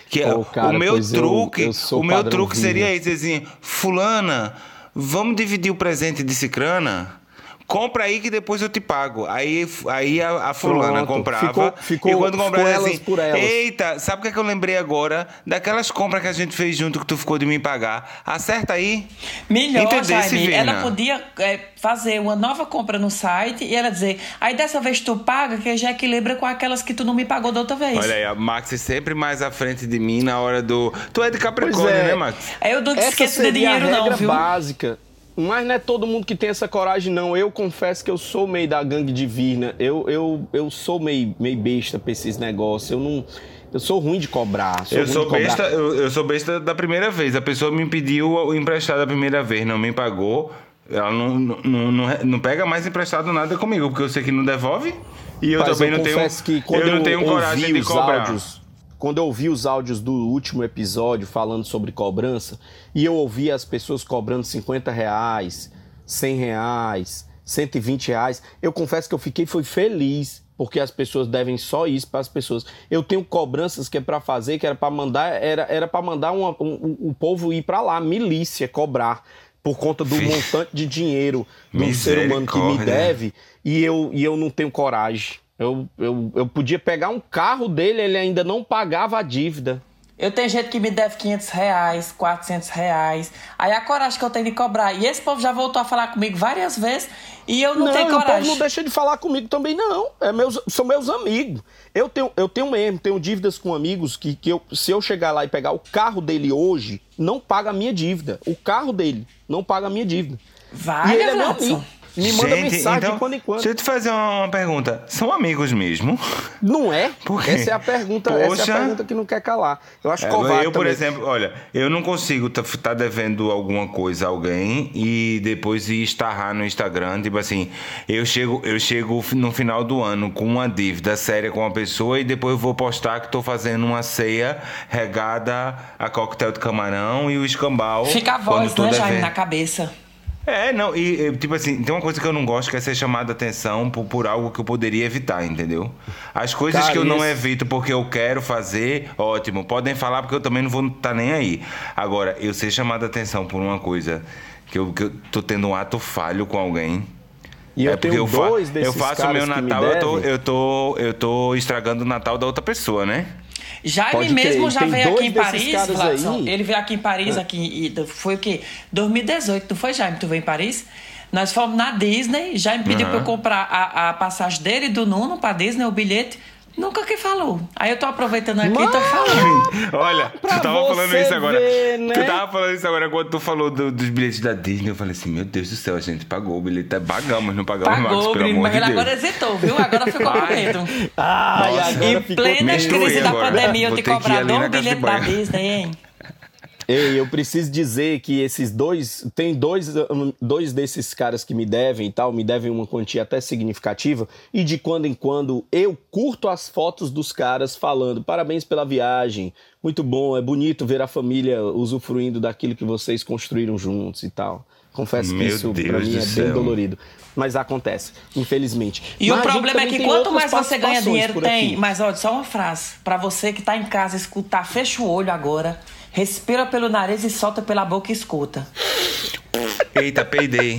[SPEAKER 2] Que é
[SPEAKER 1] cara,
[SPEAKER 2] o meu
[SPEAKER 1] eu-
[SPEAKER 2] truque,
[SPEAKER 1] eu sou
[SPEAKER 2] o meu truque
[SPEAKER 1] Virna.
[SPEAKER 2] seria esse, assim, fulana, vamos dividir o presente de cicrana? Compra aí que depois eu te pago. Aí, aí a, a fulana
[SPEAKER 1] Pronto,
[SPEAKER 2] comprava.
[SPEAKER 1] ficou- ficou-
[SPEAKER 2] e quando
[SPEAKER 1] ficou
[SPEAKER 2] comprava
[SPEAKER 1] elas
[SPEAKER 2] assim,
[SPEAKER 1] por elas.
[SPEAKER 2] eita, sabe o que, é que eu lembrei agora? Daquelas compras que a gente fez junto que tu ficou de me pagar. Acerta aí.
[SPEAKER 3] Melhor,
[SPEAKER 2] Entendesse,
[SPEAKER 3] Jaime, ela podia é, fazer uma nova compra no site e ela dizer, aí dessa vez tu paga, que já equilibra com aquelas que tu não me pagou da outra vez.
[SPEAKER 2] Olha aí, a Max é sempre mais à frente de mim na hora do. Tu é de Capricórnio,
[SPEAKER 1] é.
[SPEAKER 2] né, Max?
[SPEAKER 3] Aí eu não
[SPEAKER 1] Essa
[SPEAKER 3] esqueço de
[SPEAKER 1] seria
[SPEAKER 3] dinheiro
[SPEAKER 1] a
[SPEAKER 3] não,
[SPEAKER 1] regra
[SPEAKER 3] viu?
[SPEAKER 1] básica. Mas não é todo mundo que tem essa coragem, não. Eu confesso que eu sou meio da gangue divina. Eu, eu, eu sou meio, meio besta pra esses negócios. Eu não. Eu sou ruim de cobrar.
[SPEAKER 2] Eu sou
[SPEAKER 1] de cobrar.
[SPEAKER 2] besta, eu, eu sou besta da primeira vez. A pessoa me pediu o emprestado da primeira vez, não me pagou. Ela não, não, não, não, pega mais emprestado nada comigo, porque eu sei que não devolve. E eu
[SPEAKER 1] Mas
[SPEAKER 2] também
[SPEAKER 1] eu
[SPEAKER 2] não tenho. eu não tenho coragem de cobrar.
[SPEAKER 1] Áudios, quando eu ouvi os áudios do último episódio falando sobre cobrança, e eu ouvi as pessoas cobrando 50 reais, 100 reais, 120 reais, eu confesso que eu fiquei foi feliz, porque as pessoas devem só isso para as pessoas. Eu tenho cobranças que é para fazer, que era para mandar, era era para mandar uma, um, o povo ir para lá, milícia, cobrar por conta do montante de dinheiro do ser humano que me deve e eu, e eu não tenho coragem. Eu, eu, eu podia pegar um carro dele, ele ainda não pagava a dívida.
[SPEAKER 3] Eu tenho gente que me deve 500 reais, 400 reais. Aí a coragem que eu tenho de cobrar. E esse povo já voltou a falar comigo várias vezes e eu não, tenho
[SPEAKER 1] o povo
[SPEAKER 3] coragem.
[SPEAKER 1] não deixa de falar comigo também, não. É meus, são meus amigos. Eu tenho, eu tenho mesmo, tenho dívidas com amigos que, que eu, se eu chegar lá e pegar o carro dele hoje, não paga a minha dívida. O carro dele não paga a minha dívida.
[SPEAKER 3] Vai,
[SPEAKER 1] e ele é meu amigo. Me manda
[SPEAKER 2] Gente,
[SPEAKER 1] mensagem
[SPEAKER 2] então,
[SPEAKER 1] de quando em quando.
[SPEAKER 2] Deixa eu te fazer uma pergunta. São amigos mesmo?
[SPEAKER 1] Não é?
[SPEAKER 2] Por quê?
[SPEAKER 1] Essa é a pergunta, essa é
[SPEAKER 2] Poxa.
[SPEAKER 1] a pergunta que não quer calar. Eu acho
[SPEAKER 2] É,
[SPEAKER 1] covarde
[SPEAKER 2] eu, por
[SPEAKER 1] também.
[SPEAKER 2] exemplo, olha, eu não consigo estar devendo alguma coisa a alguém e depois ir estarrar no Instagram, tipo assim, eu chego, eu chego no final do ano com uma dívida séria com uma pessoa e depois eu vou postar que estou fazendo uma ceia regada a coquetel de camarão e o escambau.
[SPEAKER 3] Fica a voz, né, Jaime, na cabeça.
[SPEAKER 2] É, não, e e, tipo assim, tem uma coisa que eu não gosto que é ser chamado a atenção por, por algo que eu poderia evitar, entendeu? As coisas
[SPEAKER 1] Cara,
[SPEAKER 2] que eu não
[SPEAKER 1] esse-
[SPEAKER 2] evito porque eu quero fazer, ótimo, podem falar porque eu também não vou estar nem aí. Agora, eu ser chamado a atenção por uma coisa que eu, que eu tô tendo um ato falho com alguém.
[SPEAKER 1] E eu
[SPEAKER 2] é porque
[SPEAKER 1] tenho
[SPEAKER 2] eu,
[SPEAKER 1] dois desses
[SPEAKER 2] eu faço o
[SPEAKER 1] caras
[SPEAKER 2] meu Natal, eu tô, eu, tô, eu tô estragando o Natal da outra pessoa, né?
[SPEAKER 3] Jaime
[SPEAKER 1] Pode
[SPEAKER 3] mesmo
[SPEAKER 1] crer,
[SPEAKER 3] já
[SPEAKER 1] tem
[SPEAKER 3] veio aqui em Paris. Ele veio aqui em Paris, aqui, e foi o quê? 2018, não foi, Jaime? Tu veio em Paris? Nós fomos na Disney, Jaime pediu
[SPEAKER 2] Aham.
[SPEAKER 3] pra eu comprar a, a passagem dele e do Nuno pra Disney, o bilhete. Nunca que falou. Aí eu tô aproveitando aqui e tô falando.
[SPEAKER 2] Olha, tu tava falando isso agora.
[SPEAKER 1] ver, né?
[SPEAKER 2] Tu tava falando isso agora quando tu falou do- dos bilhetes da Disney. Eu falei assim, meu Deus do céu, a gente pagou o bilhete. Pagamos, não pagamos mais,
[SPEAKER 3] Pagou,
[SPEAKER 2] pelo
[SPEAKER 3] menino,
[SPEAKER 2] amor
[SPEAKER 3] mas
[SPEAKER 2] de
[SPEAKER 3] ele
[SPEAKER 2] Deus.
[SPEAKER 3] agora hesitou, viu? Agora ficou com medo.
[SPEAKER 1] Ai,
[SPEAKER 2] Nossa.
[SPEAKER 1] agora
[SPEAKER 3] Em plena crise da
[SPEAKER 2] agora.
[SPEAKER 3] pandemia, eu
[SPEAKER 2] Vou
[SPEAKER 3] te cobrar
[SPEAKER 2] de
[SPEAKER 3] bilhetes da. Disney, hein?
[SPEAKER 1] Ei, eu preciso dizer que esses dois, tem dois, dois desses caras que me devem e tal, me devem uma quantia até significativa, e de quando em quando eu curto as fotos dos caras falando parabéns pela viagem, muito bom, é bonito ver a família usufruindo daquilo que vocês construíram juntos e tal. Confesso que
[SPEAKER 2] Meu
[SPEAKER 1] isso pra
[SPEAKER 2] Deus
[SPEAKER 1] mim
[SPEAKER 2] do
[SPEAKER 1] é
[SPEAKER 2] céu.
[SPEAKER 1] bem dolorido. Mas acontece, infelizmente.
[SPEAKER 3] E
[SPEAKER 1] Mas
[SPEAKER 3] o problema é que quanto mais você ganha dinheiro, tem.
[SPEAKER 1] aqui.
[SPEAKER 3] Mas olha, só uma frase. Pra você que tá em casa escutar, fecha o olho agora, respira pelo nariz e solta pela boca e escuta.
[SPEAKER 2] Eita, peidei.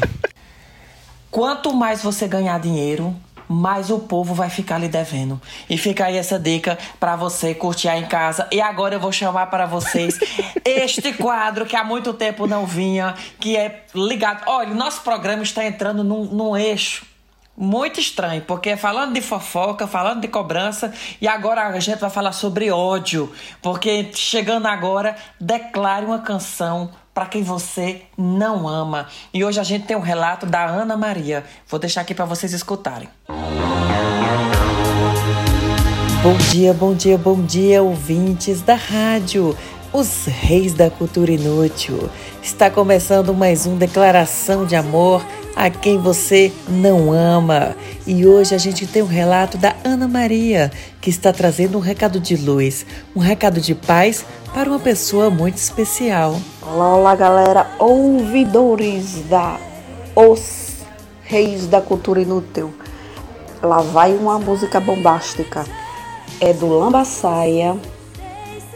[SPEAKER 3] Quanto mais você ganhar dinheiro, mais o povo vai ficar lhe devendo. E fica aí essa dica pra você curtir aí em casa. E agora eu vou chamar para vocês este quadro que há muito tempo não vinha, que é ligado. Olha, nosso programa está entrando num, num eixo muito estranho, porque falando de fofoca, falando de cobrança, e agora a gente vai falar sobre ódio, porque chegando agora, declare uma canção para quem você não ama. E hoje a gente tem um relato da Ana Maria. Vou deixar aqui para vocês escutarem. Bom dia, bom dia, bom dia, ouvintes da rádio, os reis da cultura inútil. Está começando mais um Declaração de Amor a quem você não ama. E hoje a gente tem um relato da Ana Maria, que está trazendo um recado de luz, um recado de paz para uma pessoa muito especial.
[SPEAKER 10] Olá, olá, galera, ouvidores da Os Reis da Cultura Inútil. Lá vai uma música bombástica. É do Lambaçaia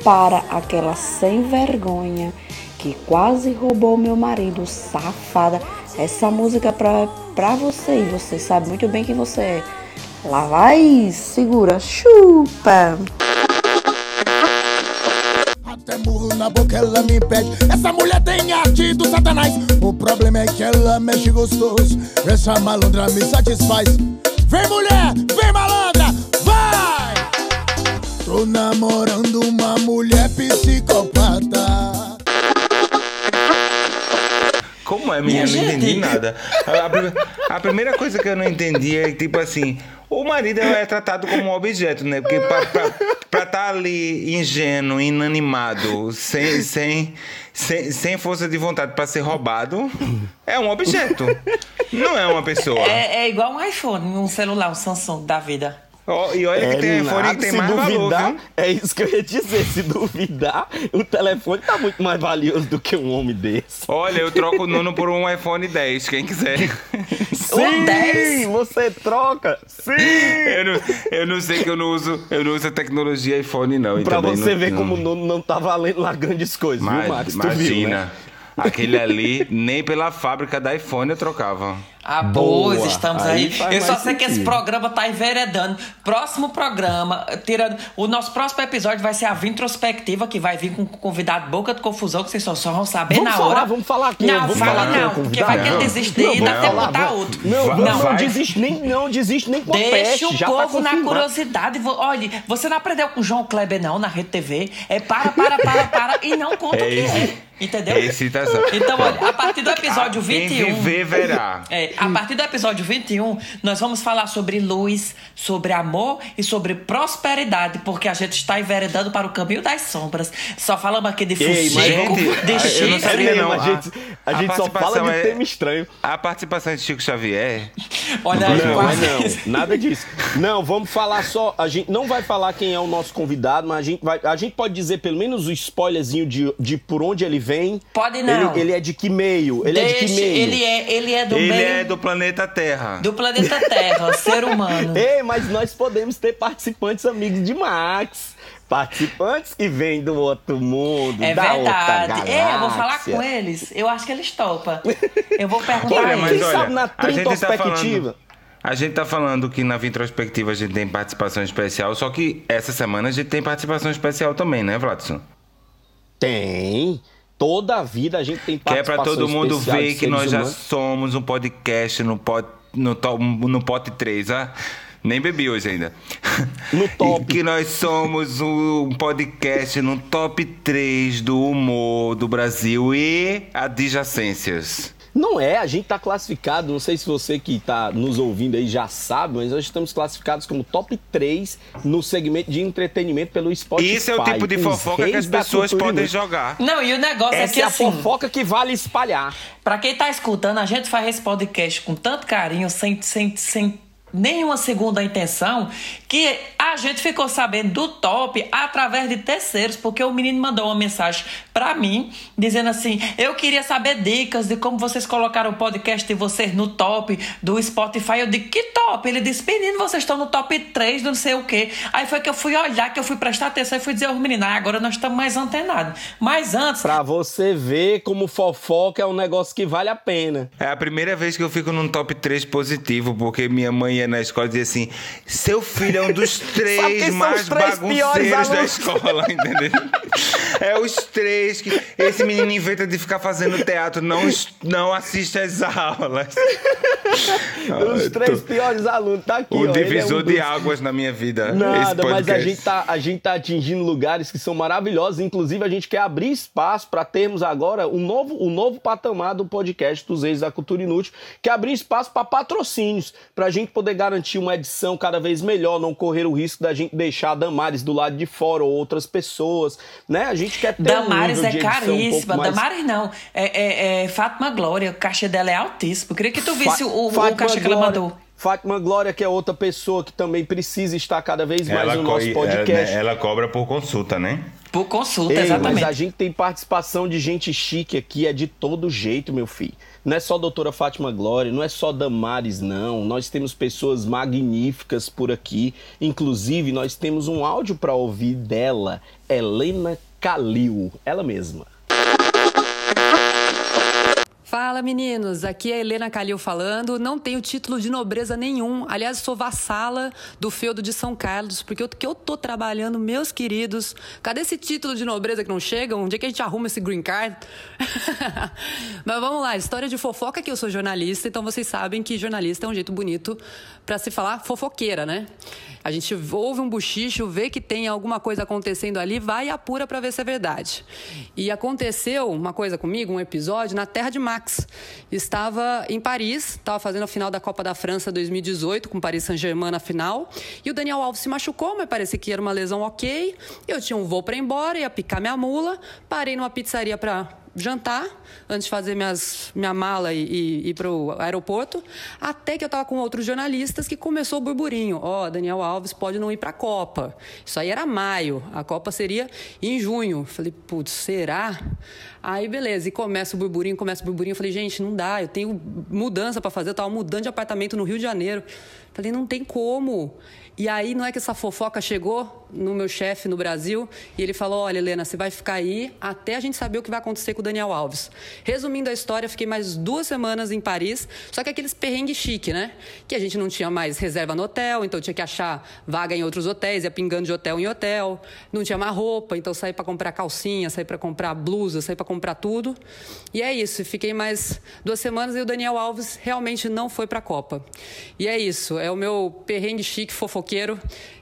[SPEAKER 10] para aquela sem vergonha que quase roubou meu marido, safada. Essa música é pra, pra você e você sabe muito bem quem você é. Lá vai, segura, chupa.
[SPEAKER 11] Até murro na boca ela me pede Essa mulher tem arte do satanás O problema é que ela mexe gostoso Essa malandra me satisfaz Vem mulher, vem malandra, vai! Tô namorando uma mulher psicopata
[SPEAKER 2] Como é, menina? Eu não entendi nada. A, a a primeira coisa que eu não entendi é tipo assim. O marido é tratado como um objeto, né? Porque pra estar pra tá ali ingênuo, inanimado, sem, sem, sem, sem força de vontade pra ser roubado, é um objeto. Não é uma pessoa.
[SPEAKER 3] É, é igual um iPhone, um celular, um Samsung da vida.
[SPEAKER 2] Ó, e olha que tem iPhone que tem
[SPEAKER 1] se
[SPEAKER 2] mais valor,
[SPEAKER 1] duvidar,
[SPEAKER 2] viu?
[SPEAKER 1] É isso que eu ia dizer. Se duvidar, o telefone tá muito mais valioso do que um homem desse.
[SPEAKER 2] Olha, eu troco o Nuno por um iPhone 10, quem quiser.
[SPEAKER 1] Sim, você troca. Sim.
[SPEAKER 2] Eu não, eu não sei que eu não uso, eu não uso a tecnologia iPhone, não. e
[SPEAKER 1] Pra você
[SPEAKER 2] não-
[SPEAKER 1] ver
[SPEAKER 2] não-
[SPEAKER 1] como o Nuno não tá valendo lá grandes coisas,
[SPEAKER 2] Ma-
[SPEAKER 1] viu, Max? Tu
[SPEAKER 2] Imagina.
[SPEAKER 1] viu, né?
[SPEAKER 2] Aquele ali, nem pela fábrica da iPhone eu trocava.
[SPEAKER 3] Ah,
[SPEAKER 1] Boa.
[SPEAKER 3] pois, estamos
[SPEAKER 1] Aí
[SPEAKER 3] aí. Eu só sei que esse
[SPEAKER 1] sentido.
[SPEAKER 3] programa tá enveredando. Próximo programa, tirando. O nosso próximo episódio vai ser a Vintrospectiva, que vai vir com um convidado boca de confusão, que vocês só, só vão saber
[SPEAKER 1] Vamos
[SPEAKER 3] na
[SPEAKER 1] falar,
[SPEAKER 3] hora.
[SPEAKER 1] vamos falar aqui,
[SPEAKER 3] Não,
[SPEAKER 1] vamos
[SPEAKER 3] fala
[SPEAKER 1] é
[SPEAKER 3] não, porque vai que ele
[SPEAKER 2] Não.
[SPEAKER 3] desiste daí e
[SPEAKER 1] Não,
[SPEAKER 3] dá até botar outro.
[SPEAKER 1] Não, não, não
[SPEAKER 2] vai.
[SPEAKER 1] desiste nem, não desiste nem com
[SPEAKER 3] Deixa o
[SPEAKER 1] tá
[SPEAKER 3] povo na
[SPEAKER 1] confirmado.
[SPEAKER 3] curiosidade. Olha, você não aprendeu com o João Kleber, não, na Rede TV. É para, para, para, para e não conta o que é. Entendeu?
[SPEAKER 2] Excitação.
[SPEAKER 3] Então, olha, a partir do episódio
[SPEAKER 2] Ah, quem
[SPEAKER 3] 21.
[SPEAKER 2] viver, verá.
[SPEAKER 3] É, a partir do episódio 21, nós vamos falar sobre luz, sobre amor e sobre prosperidade, porque a gente está enveredando para o caminho das sombras. Só falamos aqui de fuxico,
[SPEAKER 2] gente,
[SPEAKER 3] de
[SPEAKER 2] eu não
[SPEAKER 3] chifre.
[SPEAKER 2] sabia, não.
[SPEAKER 1] A gente, a
[SPEAKER 2] A
[SPEAKER 1] gente só fala de
[SPEAKER 2] é-
[SPEAKER 1] tema estranho.
[SPEAKER 2] A participação de Chico Xavier.
[SPEAKER 3] Olha aí,
[SPEAKER 1] Não, não, nada disso. Não, vamos falar só. A gente não vai falar quem é o nosso convidado, mas a gente, vai, a gente pode dizer pelo menos o spoilerzinho de, de por onde ele vem.
[SPEAKER 3] Pode não.
[SPEAKER 1] Ele, ele é de que meio? Ele é de que meio?
[SPEAKER 3] ele é, ele é do
[SPEAKER 2] Ele
[SPEAKER 3] meio
[SPEAKER 2] é do planeta Terra.
[SPEAKER 3] do planeta Terra, ser humano.
[SPEAKER 1] Ei, mas nós podemos ter participantes amigos de Max. Participantes que vêm do outro mundo,
[SPEAKER 3] É
[SPEAKER 1] da outra
[SPEAKER 3] verdade. É, eu vou falar com eles. Eu acho que eles topam. Eu vou perguntar
[SPEAKER 1] Olha,
[SPEAKER 3] a eles.
[SPEAKER 1] mas Quem sabe na
[SPEAKER 2] a gente tá falando, a gente tá falando que na Vintrospectiva a gente tem participação especial, só que essa semana a gente tem participação especial também, né, Vladson?
[SPEAKER 1] Tem. Toda a vida a gente tem
[SPEAKER 2] Que é
[SPEAKER 1] participação
[SPEAKER 2] todo mundo ver que nós já
[SPEAKER 1] humanos.
[SPEAKER 2] somos um podcast no pot, no, to- no pote 3, ah? Nem bebi hoje ainda.
[SPEAKER 1] No top.
[SPEAKER 2] E que nós somos um podcast no top 3 do humor do Brasil e adjacências.
[SPEAKER 1] Não é, a gente tá classificado, não sei se você que tá nos ouvindo aí já sabe, mas nós estamos classificados como top 3 no segmento de entretenimento pelo Spotify.
[SPEAKER 2] Isso é o tipo de fofoca que as pessoas podem jogar.
[SPEAKER 3] Não, e o negócio é
[SPEAKER 1] Essa
[SPEAKER 3] que
[SPEAKER 1] é a
[SPEAKER 3] assim.
[SPEAKER 1] fofoca que vale espalhar.
[SPEAKER 3] Pra quem tá escutando, a gente faz esse podcast com tanto carinho, sem, sem, sem nenhuma segunda intenção, que a gente ficou sabendo do top através de terceiros, porque o menino mandou uma mensagem pra mim, dizendo assim: Eu queria saber dicas de como vocês colocaram o podcast de vocês no top do Spotify. Eu digo: Que top? Ele disse: Menino, vocês estão no top 3 do não sei o quê. Aí foi que eu fui olhar, que eu fui prestar atenção e fui dizer aos meninos: ah, agora nós estamos mais antenados. Mas antes.
[SPEAKER 1] Pra você ver como fofoca é um negócio que vale a pena.
[SPEAKER 2] É a primeira vez que eu fico num top 3 positivo, porque minha mãe ia na escola e dizia assim: seu filho é um dos três mais
[SPEAKER 1] três
[SPEAKER 2] bagunceiros da escola, entendeu? É os três que. Esse menino inventa de ficar fazendo teatro, não, não assiste às aulas.
[SPEAKER 1] Os três piores alunos, tá aqui.
[SPEAKER 2] O
[SPEAKER 1] ó, ele é um
[SPEAKER 2] divisor de
[SPEAKER 1] dos-
[SPEAKER 2] águas na minha vida.
[SPEAKER 1] Nada,
[SPEAKER 2] esse
[SPEAKER 1] mas a gente, tá, a gente tá atingindo lugares que são maravilhosos. Inclusive, a gente quer abrir espaço para termos agora um novo, um novo patamar do podcast dos Reis da Cultura Inútil, que é abrir espaço para patrocínios, pra gente poder garantir uma edição cada vez melhor, não correr o risco da gente deixar a Damares do lado de fora ou outras pessoas, né? A gente quer ter
[SPEAKER 3] Damares
[SPEAKER 1] um
[SPEAKER 3] é
[SPEAKER 1] um pouco
[SPEAKER 3] caríssima.
[SPEAKER 1] mais...
[SPEAKER 3] Damares não. É, é- é Fátima Glória. O cachê dela é altíssimo. Eu queria que tu visse
[SPEAKER 1] Fa-
[SPEAKER 3] o, o
[SPEAKER 1] Fátima
[SPEAKER 3] cachê que ela
[SPEAKER 1] Glória-
[SPEAKER 3] mandou.
[SPEAKER 1] Fátima Glória, que é outra pessoa que também precisa estar cada vez mais
[SPEAKER 2] Ela,
[SPEAKER 1] no nosso podcast.
[SPEAKER 2] ela, ela cobra por consulta, né?
[SPEAKER 3] Por consulta,
[SPEAKER 1] Ei,
[SPEAKER 3] exatamente.
[SPEAKER 1] Mas a gente tem participação de gente chique aqui, é de todo jeito, meu filho. Não é só a doutora Fátima Glória, não é só Damares, não. Nós temos pessoas magníficas por aqui. Inclusive, nós temos um áudio para ouvir dela, Helena Calil, ela mesma.
[SPEAKER 12] Fala meninos, aqui é a Helena Calil falando. Não tenho título de nobreza nenhum. Aliás, sou vassala do feudo de São Carlos, porque eu, que eu tô trabalhando, meus queridos. Cadê esse título de nobreza que não chega? Onde é que a gente arruma esse green card? Mas vamos lá, história de fofoca que eu sou jornalista, então vocês sabem que jornalista é um jeito bonito para se falar fofoqueira, né? A gente ouve um buchicho, vê que tem alguma coisa acontecendo ali, vai e apura para ver se é verdade. E aconteceu uma coisa comigo, um episódio na terra de Max. Estava em Paris, estava fazendo a final da Copa da França 2018, com Paris Saint-Germain na final, e o Daniel Alves se machucou, mas parecia que era uma lesão ok. Eu tinha um voo para ir embora, ia picar minha mula, parei numa pizzaria para jantar antes de fazer minhas, minha mala e, e ir para o aeroporto, até que eu estava com outros jornalistas que começou o burburinho. Ó, oh, Daniel Alves pode não ir para a Copa. Isso aí era maio, a Copa seria em junho. Falei, putz, será? Aí, beleza, e começa o burburinho, começa o burburinho. Falei, gente, não dá, eu tenho mudança para fazer, eu estava mudando de apartamento no Rio de Janeiro. Falei, não tem como. E aí não é que essa fofoca chegou no meu chefe no Brasil e ele falou: Olha, Helena, você vai ficar aí até a gente saber o que vai acontecer com o Daniel Alves. Resumindo a história, fiquei mais duas semanas em Paris, só que aqueles perrengues chique, né? Que a gente não tinha mais reserva no hotel, então tinha que achar vaga em outros hotéis, ia pingando de hotel em hotel. Não tinha mais roupa, então saí para comprar calcinha, saí para comprar blusa, saí para comprar tudo. E é isso, fiquei mais duas semanas e o Daniel Alves realmente não foi para a Copa. E é isso, é o meu perrengue chique fofoqueiro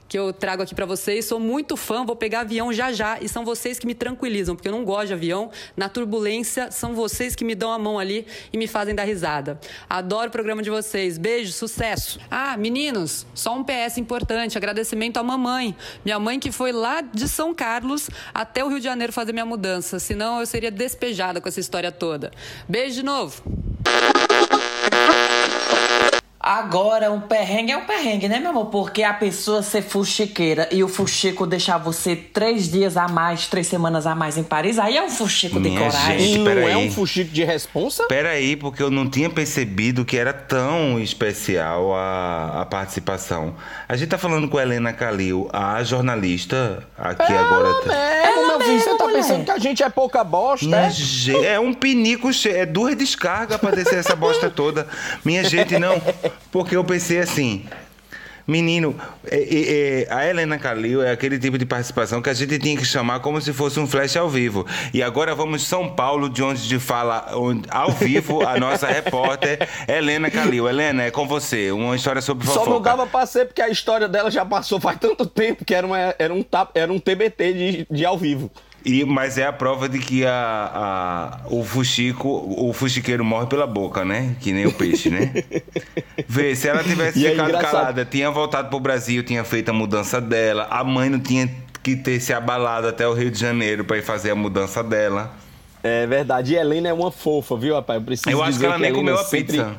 [SPEAKER 12] que eu trago aqui para vocês. Sou muito fã, vou pegar avião já já e são vocês que me tranquilizam, porque eu não gosto de avião. Na turbulência, são vocês que me dão a mão ali e me fazem dar risada. Adoro o programa de vocês. Beijo, sucesso. Ah, meninos, só um PS importante, agradecimento à mamãe. Minha mãe que foi lá de São Carlos até o Rio de Janeiro fazer minha mudança, senão eu seria despejada com essa história toda. Beijo de novo.
[SPEAKER 3] Agora, um perrengue é um perrengue, né, meu amor? Porque a pessoa ser fuxiqueira e o fuxico deixar você três dias a mais, três semanas a mais em Paris, aí é um fuxico de
[SPEAKER 2] Minha
[SPEAKER 3] coragem.
[SPEAKER 2] gente,
[SPEAKER 1] Não
[SPEAKER 2] peraí.
[SPEAKER 1] é um fuxico de responsa?
[SPEAKER 2] Peraí, porque eu não tinha percebido que era tão especial a, a participação. A gente tá falando com a Helena Calil, a jornalista aqui agora. tá-
[SPEAKER 1] É, meu filho, você tá pensando que a gente é pouca bosta,
[SPEAKER 2] Minha
[SPEAKER 1] é?
[SPEAKER 2] ge- é um pinico cheio, é duas descargas pra descer essa bosta toda. Minha gente, não. Porque eu pensei assim. Menino, é- é- é, a Helena Calil é aquele tipo de participação que a gente tinha que chamar como se fosse um flash ao vivo. E agora vamos São Paulo, de onde de fala onde- ao vivo a nossa repórter Helena Calil. Helena, é com você. Uma história sobre fofoca.
[SPEAKER 1] Só não dava pra ser porque a história dela já passou faz tanto tempo que era, uma, era, um, era um TBT de, de ao vivo.
[SPEAKER 2] E, mas é a prova de que a, a- o fuxico, o fuxiqueiro morre pela boca, né? Que nem o peixe, né? Vê, se ela tivesse
[SPEAKER 1] E é
[SPEAKER 2] ficado
[SPEAKER 1] engraçado.
[SPEAKER 2] calada, tinha voltado pro Brasil, tinha feito a mudança dela, a mãe não tinha que ter se abalado até o Rio de Janeiro pra ir fazer a mudança dela.
[SPEAKER 1] É verdade. E a Helena é uma fofa, viu, rapaz? Eu, preciso
[SPEAKER 2] Eu acho que ela nem
[SPEAKER 1] Helena
[SPEAKER 2] comeu a
[SPEAKER 1] sempre
[SPEAKER 2] pizza.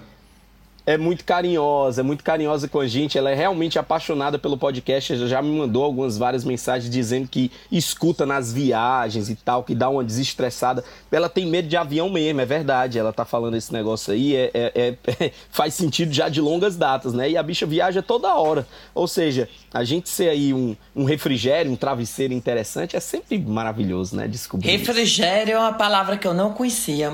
[SPEAKER 1] É muito carinhosa, é muito carinhosa com a gente. Ela é realmente apaixonada pelo podcast. Ela já me mandou algumas várias mensagens dizendo que escuta nas viagens e tal, que dá uma desestressada. Ela tem medo de avião mesmo, é verdade. Ela tá falando esse negócio aí, é, é- é- faz sentido já de longas datas, né? E a bicha viaja toda hora. Ou seja, a gente ser aí um, um refrigério, um travesseiro interessante é sempre maravilhoso, né? Descobrir.
[SPEAKER 3] Refrigério é uma palavra que eu não conhecia.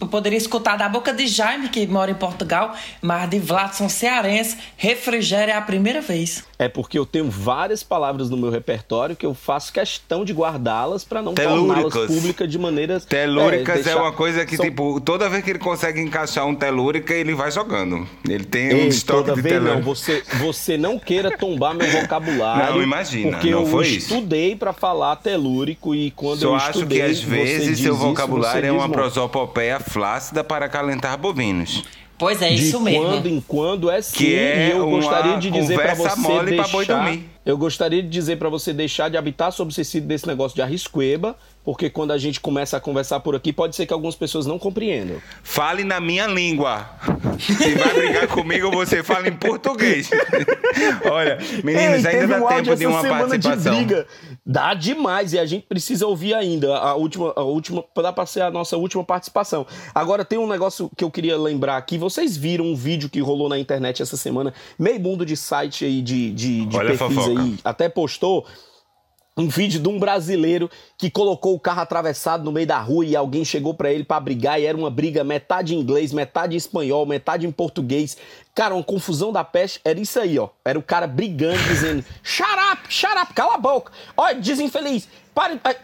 [SPEAKER 3] Eu poderia escutar da boca de Jaime, que mora em Portugal, mas de Vladson cearense, refrigério é a primeira vez.
[SPEAKER 1] É porque eu tenho várias palavras no meu repertório que eu faço questão de guardá-las para não torná-las públicas de maneira
[SPEAKER 2] Telúricas é,
[SPEAKER 1] deixar-
[SPEAKER 2] uma coisa que,
[SPEAKER 1] São-
[SPEAKER 2] tipo, toda vez que ele consegue encaixar um telúrica, ele vai jogando. Ele tem um
[SPEAKER 1] Ei,
[SPEAKER 2] estoque
[SPEAKER 1] toda
[SPEAKER 2] de
[SPEAKER 1] vez não,
[SPEAKER 2] telúrica.
[SPEAKER 1] você, você não queira tombar meu vocabulário.
[SPEAKER 2] Não, imagina,
[SPEAKER 1] Porque
[SPEAKER 2] não
[SPEAKER 1] eu
[SPEAKER 2] foi isso.
[SPEAKER 1] estudei para falar telúrico e quando
[SPEAKER 2] Só
[SPEAKER 1] eu
[SPEAKER 2] acho
[SPEAKER 1] estudei,
[SPEAKER 2] que às vezes seu
[SPEAKER 1] isso,
[SPEAKER 2] vocabulário
[SPEAKER 1] você
[SPEAKER 2] é uma
[SPEAKER 1] diz, "Bom,
[SPEAKER 2] prosopopeia flácida para calentar bovinos.
[SPEAKER 3] Pois é,
[SPEAKER 1] de
[SPEAKER 3] isso mesmo.
[SPEAKER 1] quando em quando é sim,
[SPEAKER 2] Que é
[SPEAKER 1] e eu gostaria de dizer para você
[SPEAKER 2] mole pra boi
[SPEAKER 1] deixar,
[SPEAKER 2] dormir.
[SPEAKER 1] eu gostaria de dizer para você deixar de habitar sob o tecido desse negócio de arriscueba, porque quando a gente começa a conversar por aqui, pode ser que algumas pessoas não compreendam.
[SPEAKER 2] Fale na minha língua. Se vai brigar comigo, você fala em português. Olha, meninos,
[SPEAKER 1] Ei,
[SPEAKER 2] ainda dá
[SPEAKER 1] um
[SPEAKER 2] tempo de uma
[SPEAKER 1] semana de
[SPEAKER 2] participação.
[SPEAKER 1] briga. Dá demais e a gente precisa ouvir ainda a última, a última, dá pra ser a nossa última participação. Agora tem um negócio que eu queria lembrar aqui. Vocês viram um vídeo que rolou na internet essa semana, meio mundo de site aí de, de, de
[SPEAKER 2] Olha
[SPEAKER 1] perfis aí, até postou um vídeo de um brasileiro que colocou o carro atravessado no meio da rua e alguém chegou pra ele pra brigar e era uma briga metade em inglês, metade em espanhol, metade em português. Cara, uma confusão da peste. Era isso aí, ó. Era o cara brigando, dizendo: Shut up, shut up, cala a boca. Olha, desinfeliz. Pare. eh,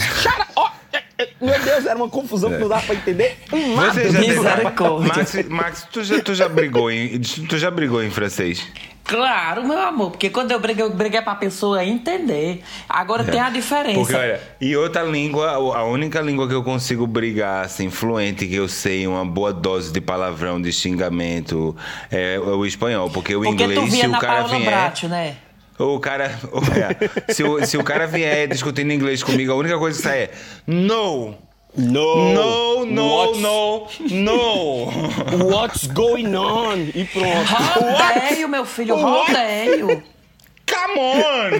[SPEAKER 1] Shut up. Ó, eh, eh, meu Deus, era uma confusão que não dá pra entender. Um nada.
[SPEAKER 2] Você já. Max, Max tu, já, tu já brigou em tu já brigou em francês?
[SPEAKER 3] Claro, meu amor, porque quando eu briguei, eu briguei pra pessoa entender. Agora tem a diferença.
[SPEAKER 2] Porque, olha, e outra língua, a única língua que eu consigo brigar, assim, fluente, que eu sei uma boa dose de palavrão, de xingamento, é o espanhol. Porque o
[SPEAKER 3] porque
[SPEAKER 2] inglês, se o cara vier.
[SPEAKER 3] Bratio, né?
[SPEAKER 2] O cara. é, se, o, se o cara vier discutindo inglês comigo, a única coisa que sai é. No!
[SPEAKER 1] No,
[SPEAKER 2] No, no,
[SPEAKER 1] What's-
[SPEAKER 2] no, no.
[SPEAKER 1] What's going on? E pronto.
[SPEAKER 3] Rodeio, meu filho,
[SPEAKER 1] What?
[SPEAKER 3] rodeio.
[SPEAKER 2] Come on!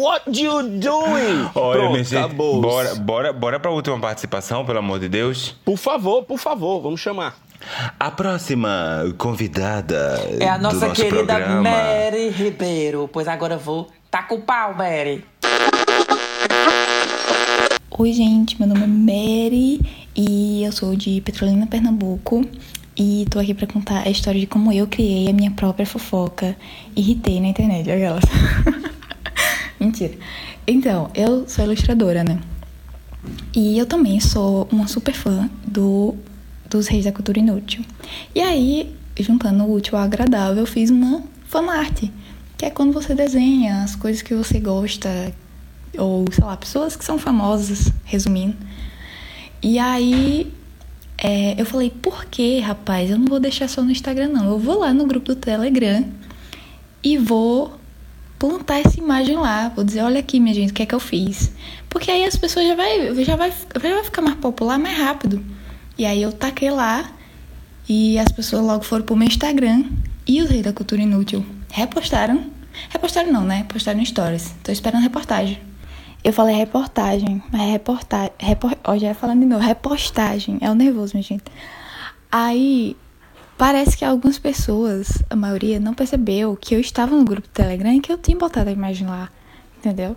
[SPEAKER 1] What you doing?
[SPEAKER 2] Olha,
[SPEAKER 1] pronto,
[SPEAKER 2] minha gente,
[SPEAKER 1] acabou.
[SPEAKER 2] bora, bora, bora pra última participação, pelo amor de Deus.
[SPEAKER 1] Por favor, por favor, vamos chamar.
[SPEAKER 2] A próxima convidada
[SPEAKER 3] É a
[SPEAKER 2] do
[SPEAKER 3] nossa
[SPEAKER 2] nosso
[SPEAKER 3] querida
[SPEAKER 2] programa.
[SPEAKER 3] Mary Ribeiro. Pois agora eu vou. Tá com o pau, Mary.
[SPEAKER 13] Oi, gente, meu nome é Mary e eu sou de Petrolina, Pernambuco. E tô aqui pra contar a história de como eu criei a minha própria fofoca. Irritei na internet, aquelas. Mentira. Então, eu sou ilustradora, né? E eu também sou uma super fã do, dos Reis da Cultura Inútil. E aí, juntando o útil ao agradável, eu fiz uma fanart. Que é quando você desenha as coisas que você gosta, ou sei lá, pessoas que são famosas, resumindo. E aí é, eu falei, por que, rapaz? Eu não vou deixar só no Instagram, não. Eu vou lá no grupo do Telegram e vou plantar essa imagem lá. Vou dizer, olha aqui, minha gente, o que é que eu fiz. Porque aí as pessoas já vai, já vai, já vai ficar mais popular mais rápido. E aí eu taquei lá e as pessoas logo foram pro meu Instagram e os Reis da Cultura Inútil repostaram. Repostaram não, né? Postaram stories. Tô esperando reportagem. Eu falei reportagem, mas reportagem. Repor... Ó, já falando de novo. Repostagem. É o nervoso, minha gente. Aí, parece que algumas pessoas, a maioria, não percebeu que eu estava no grupo do Telegram e que eu tinha botado a imagem lá. Entendeu?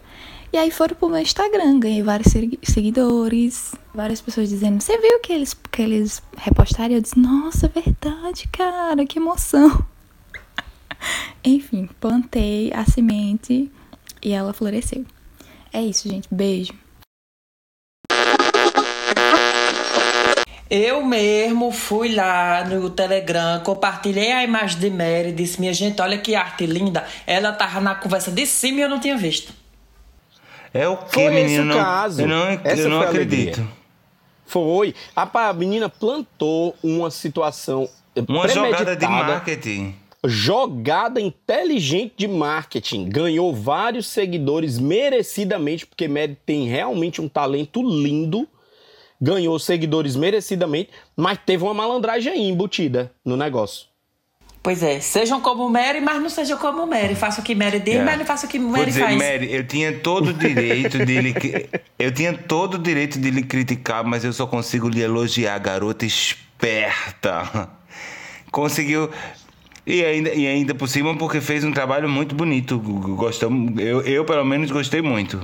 [SPEAKER 13] E aí foram pro meu Instagram, ganhei vários segui- seguidores, várias pessoas dizendo, você viu que eles, que eles repostaram? Eu disse, nossa, é verdade, cara, que emoção. Enfim, plantei a semente e ela floresceu. É isso, gente. Beijo.
[SPEAKER 3] Eu mesmo fui lá no Telegram, compartilhei a imagem de Mary, disse, minha gente, olha que arte linda. Ela tava na conversa de cima e eu não tinha visto.
[SPEAKER 2] É o que,
[SPEAKER 1] Foi esse
[SPEAKER 2] menino?
[SPEAKER 1] o
[SPEAKER 2] Não-
[SPEAKER 1] caso.
[SPEAKER 2] Eu não,
[SPEAKER 1] Essa
[SPEAKER 2] eu não acredito.
[SPEAKER 1] alegria. Foi. A, menina plantou uma situação
[SPEAKER 2] Uma jogada de marketing.
[SPEAKER 1] Jogada inteligente de marketing. Ganhou vários seguidores merecidamente, porque Mad tem realmente um talento lindo. Ganhou seguidores merecidamente, mas teve uma malandragem aí embutida no negócio.
[SPEAKER 3] Pois é, sejam como Mary, mas não sejam como Mary. Faça o que Mary diz,
[SPEAKER 2] É.
[SPEAKER 3] mas não faça o que
[SPEAKER 2] Vou
[SPEAKER 3] Mary
[SPEAKER 2] dizer,
[SPEAKER 3] faz.
[SPEAKER 2] Mary, eu tinha todo o direito de lhe, eu tinha todo o direito de lhe criticar, mas eu só consigo lhe elogiar, garota esperta. Conseguiu e ainda, e ainda por cima porque fez um trabalho muito bonito. Gostamos, eu, eu pelo menos gostei muito.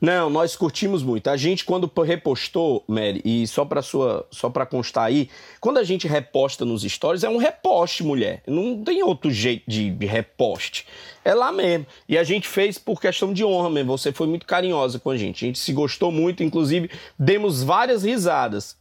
[SPEAKER 1] Não, nós curtimos muito. A gente quando repostou, Mary, e só para sua, só para constar aí, quando a gente reposta nos stories é um reposte, mulher. Não tem outro jeito de de reposte. É lá mesmo. E a gente fez por questão de honra mesmo. Você foi muito carinhosa com a gente. A gente se gostou muito, inclusive demos várias risadas.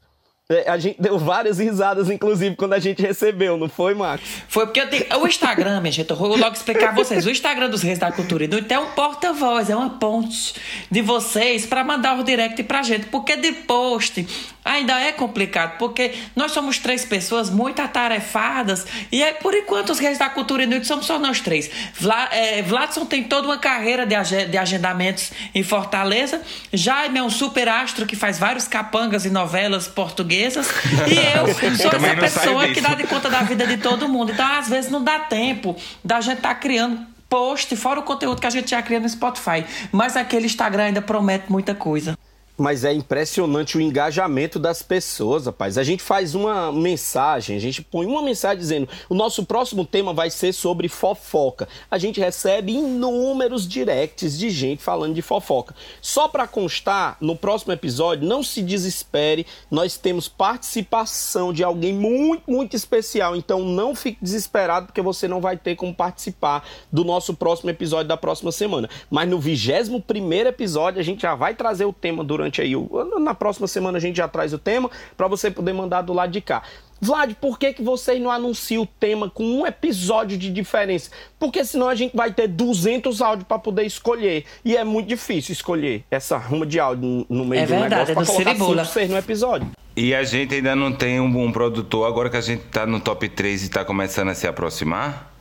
[SPEAKER 1] É, A gente deu várias risadas, inclusive, quando a gente recebeu, não foi, Marcos?
[SPEAKER 3] Foi porque eu tenho... o Instagram, minha gente, eu vou logo explicar a vocês. O Instagram dos Reis da Cultura Inútil é um porta-voz, é uma ponte de vocês para mandar o direct pra gente. Porque de post ainda é complicado, porque nós somos três pessoas muito atarefadas e é, por enquanto os Reis da Cultura Inútil somos só nós três. Vla, é, Vladson tem toda uma carreira de, de agendamentos em Fortaleza. Jaime é um super astro que faz vários capangas e novelas portuguesas. E eu sou essa pessoa que dá de conta da vida de todo mundo. Então, às vezes, não dá tempo da gente estar criando post, fora o conteúdo que a gente já cria no Spotify. Mas aquele Instagram ainda promete muita coisa.
[SPEAKER 1] Mas é impressionante o engajamento das pessoas, rapaz. A gente faz uma mensagem, a gente põe uma mensagem dizendo: o nosso próximo tema vai ser sobre fofoca. A gente recebe inúmeros directs de gente falando de fofoca. Só para constar, no próximo episódio, não se desespere, nós temos participação de alguém muito, muito especial. Então não fique desesperado, porque você não vai ter como participar do nosso próximo episódio da próxima semana. Mas no 21 primeiro episódio, a gente já vai trazer o tema durante aí. o- Na próxima semana a gente já traz o tema para você poder mandar do lado de cá. Vlad, por que, que vocês não anunciam o tema com um episódio de diferença? Porque senão a gente vai ter 200 áudios para poder escolher. E é muito difícil escolher essa ruma de áudio no meio
[SPEAKER 3] É
[SPEAKER 1] do
[SPEAKER 3] verdade,
[SPEAKER 1] negócio
[SPEAKER 3] é
[SPEAKER 1] para colocar
[SPEAKER 3] Ciribula.
[SPEAKER 1] 5, 6 no episódio.
[SPEAKER 2] E a gente ainda não tem um bom produtor, agora que a gente tá no top 3 e tá começando a se aproximar.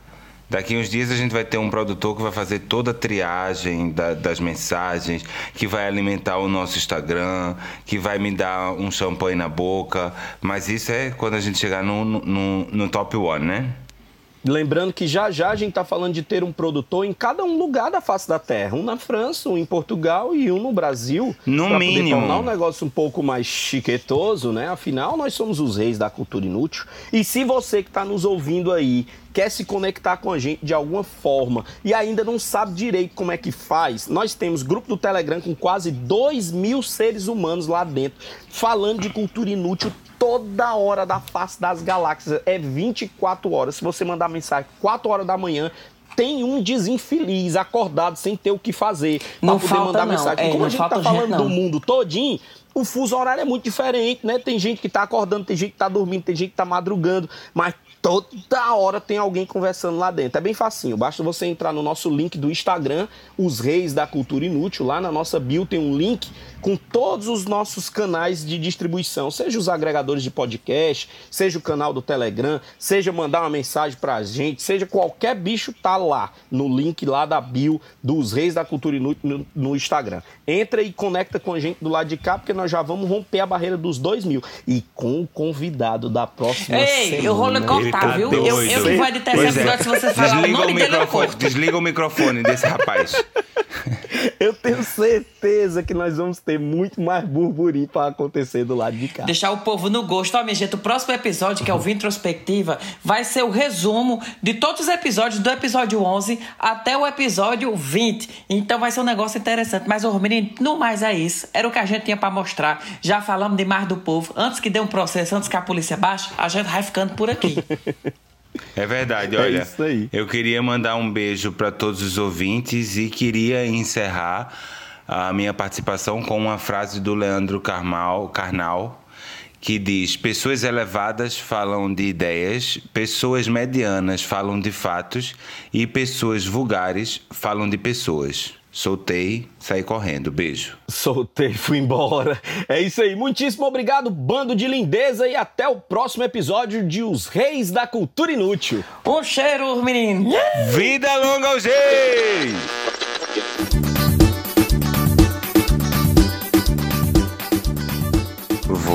[SPEAKER 2] Daqui uns dias a gente vai ter um produtor que vai fazer toda a triagem da, das mensagens, que vai alimentar o nosso Instagram, que vai me dar um champanhe na boca. Mas isso é quando a gente chegar no, no, no top one, né?
[SPEAKER 1] Lembrando que já já a gente está falando de ter um produtor em cada um lugar da face da terra. Um na França, um em Portugal e um no Brasil.
[SPEAKER 2] No
[SPEAKER 1] pra
[SPEAKER 2] mínimo.
[SPEAKER 1] Poder tornar um negócio um pouco mais chiquetoso, né? Afinal, nós somos os reis da cultura inútil. E se você que está nos ouvindo aí quer se conectar com a gente de alguma forma e ainda não sabe direito como é que faz, nós temos grupo do Telegram com quase 2 mil seres humanos lá dentro, falando de cultura inútil toda hora da face das galáxias. É 24 horas. Se você mandar mensagem 4 horas da manhã, tem um desinfeliz acordado sem ter o que fazer
[SPEAKER 3] Não
[SPEAKER 1] poder
[SPEAKER 3] falta
[SPEAKER 1] mandar
[SPEAKER 3] não.
[SPEAKER 1] mensagem.
[SPEAKER 3] É,
[SPEAKER 1] Como a gente tá falando
[SPEAKER 3] não.
[SPEAKER 1] do mundo todinho, o fuso horário é muito diferente, né? Tem gente que tá acordando, tem gente que tá dormindo, tem gente que tá madrugando, mas toda hora tem alguém conversando lá dentro. É bem facinho, basta você entrar no nosso link do Instagram, Os Reis da Cultura Inútil, lá na nossa bio tem um link com todos os nossos canais de distribuição, seja os agregadores de podcast, seja o canal do Telegram, seja mandar uma mensagem pra gente, seja qualquer bicho tá lá no link lá da bio dos Reis da Cultura Inútil no, no Instagram. Entra e conecta com a gente do lado de cá, porque nós já vamos romper a barreira dos dois mil. E com o convidado da próxima
[SPEAKER 3] Ei,
[SPEAKER 1] semana.
[SPEAKER 3] eu vou lhe cortar, viu? Eu, eu que vou editar esse
[SPEAKER 2] Pois é.
[SPEAKER 3] episódio se você falar o
[SPEAKER 2] Desliga
[SPEAKER 3] nome
[SPEAKER 2] o
[SPEAKER 3] dele, eu
[SPEAKER 2] microfone,
[SPEAKER 3] corto.
[SPEAKER 2] desliga o microfone desse rapaz.
[SPEAKER 1] Eu tenho certeza que nós vamos ter muito mais burburinho para acontecer do lado de cá.
[SPEAKER 3] Deixar o povo no gosto. Ó, minha gente, o próximo episódio, que é o Vintrospectiva, vai ser o resumo de todos os episódios, do episódio 11 até o episódio 20. Então vai ser um negócio interessante. Mas, ô, menino, no mais é isso. Era o que a gente tinha pra mostrar. Já falamos demais do povo. Antes que dê um processo, antes que a polícia baixe, a gente vai ficando por aqui.
[SPEAKER 2] É verdade,
[SPEAKER 1] É
[SPEAKER 2] olha.
[SPEAKER 1] isso aí.
[SPEAKER 2] Eu queria mandar um beijo para todos os ouvintes e queria encerrar a minha participação com uma frase do Leandro Carmal, Carnal, que diz: Pessoas elevadas falam de ideias, pessoas medianas falam de fatos e pessoas vulgares falam de pessoas. Soltei, saí correndo. Beijo.
[SPEAKER 1] Soltei, fui embora. É isso aí. Muitíssimo obrigado, bando de lindeza, e até o próximo episódio de Os Reis da Cultura Inútil.
[SPEAKER 3] Um cheiro, menino.
[SPEAKER 2] Vida longa aos reis!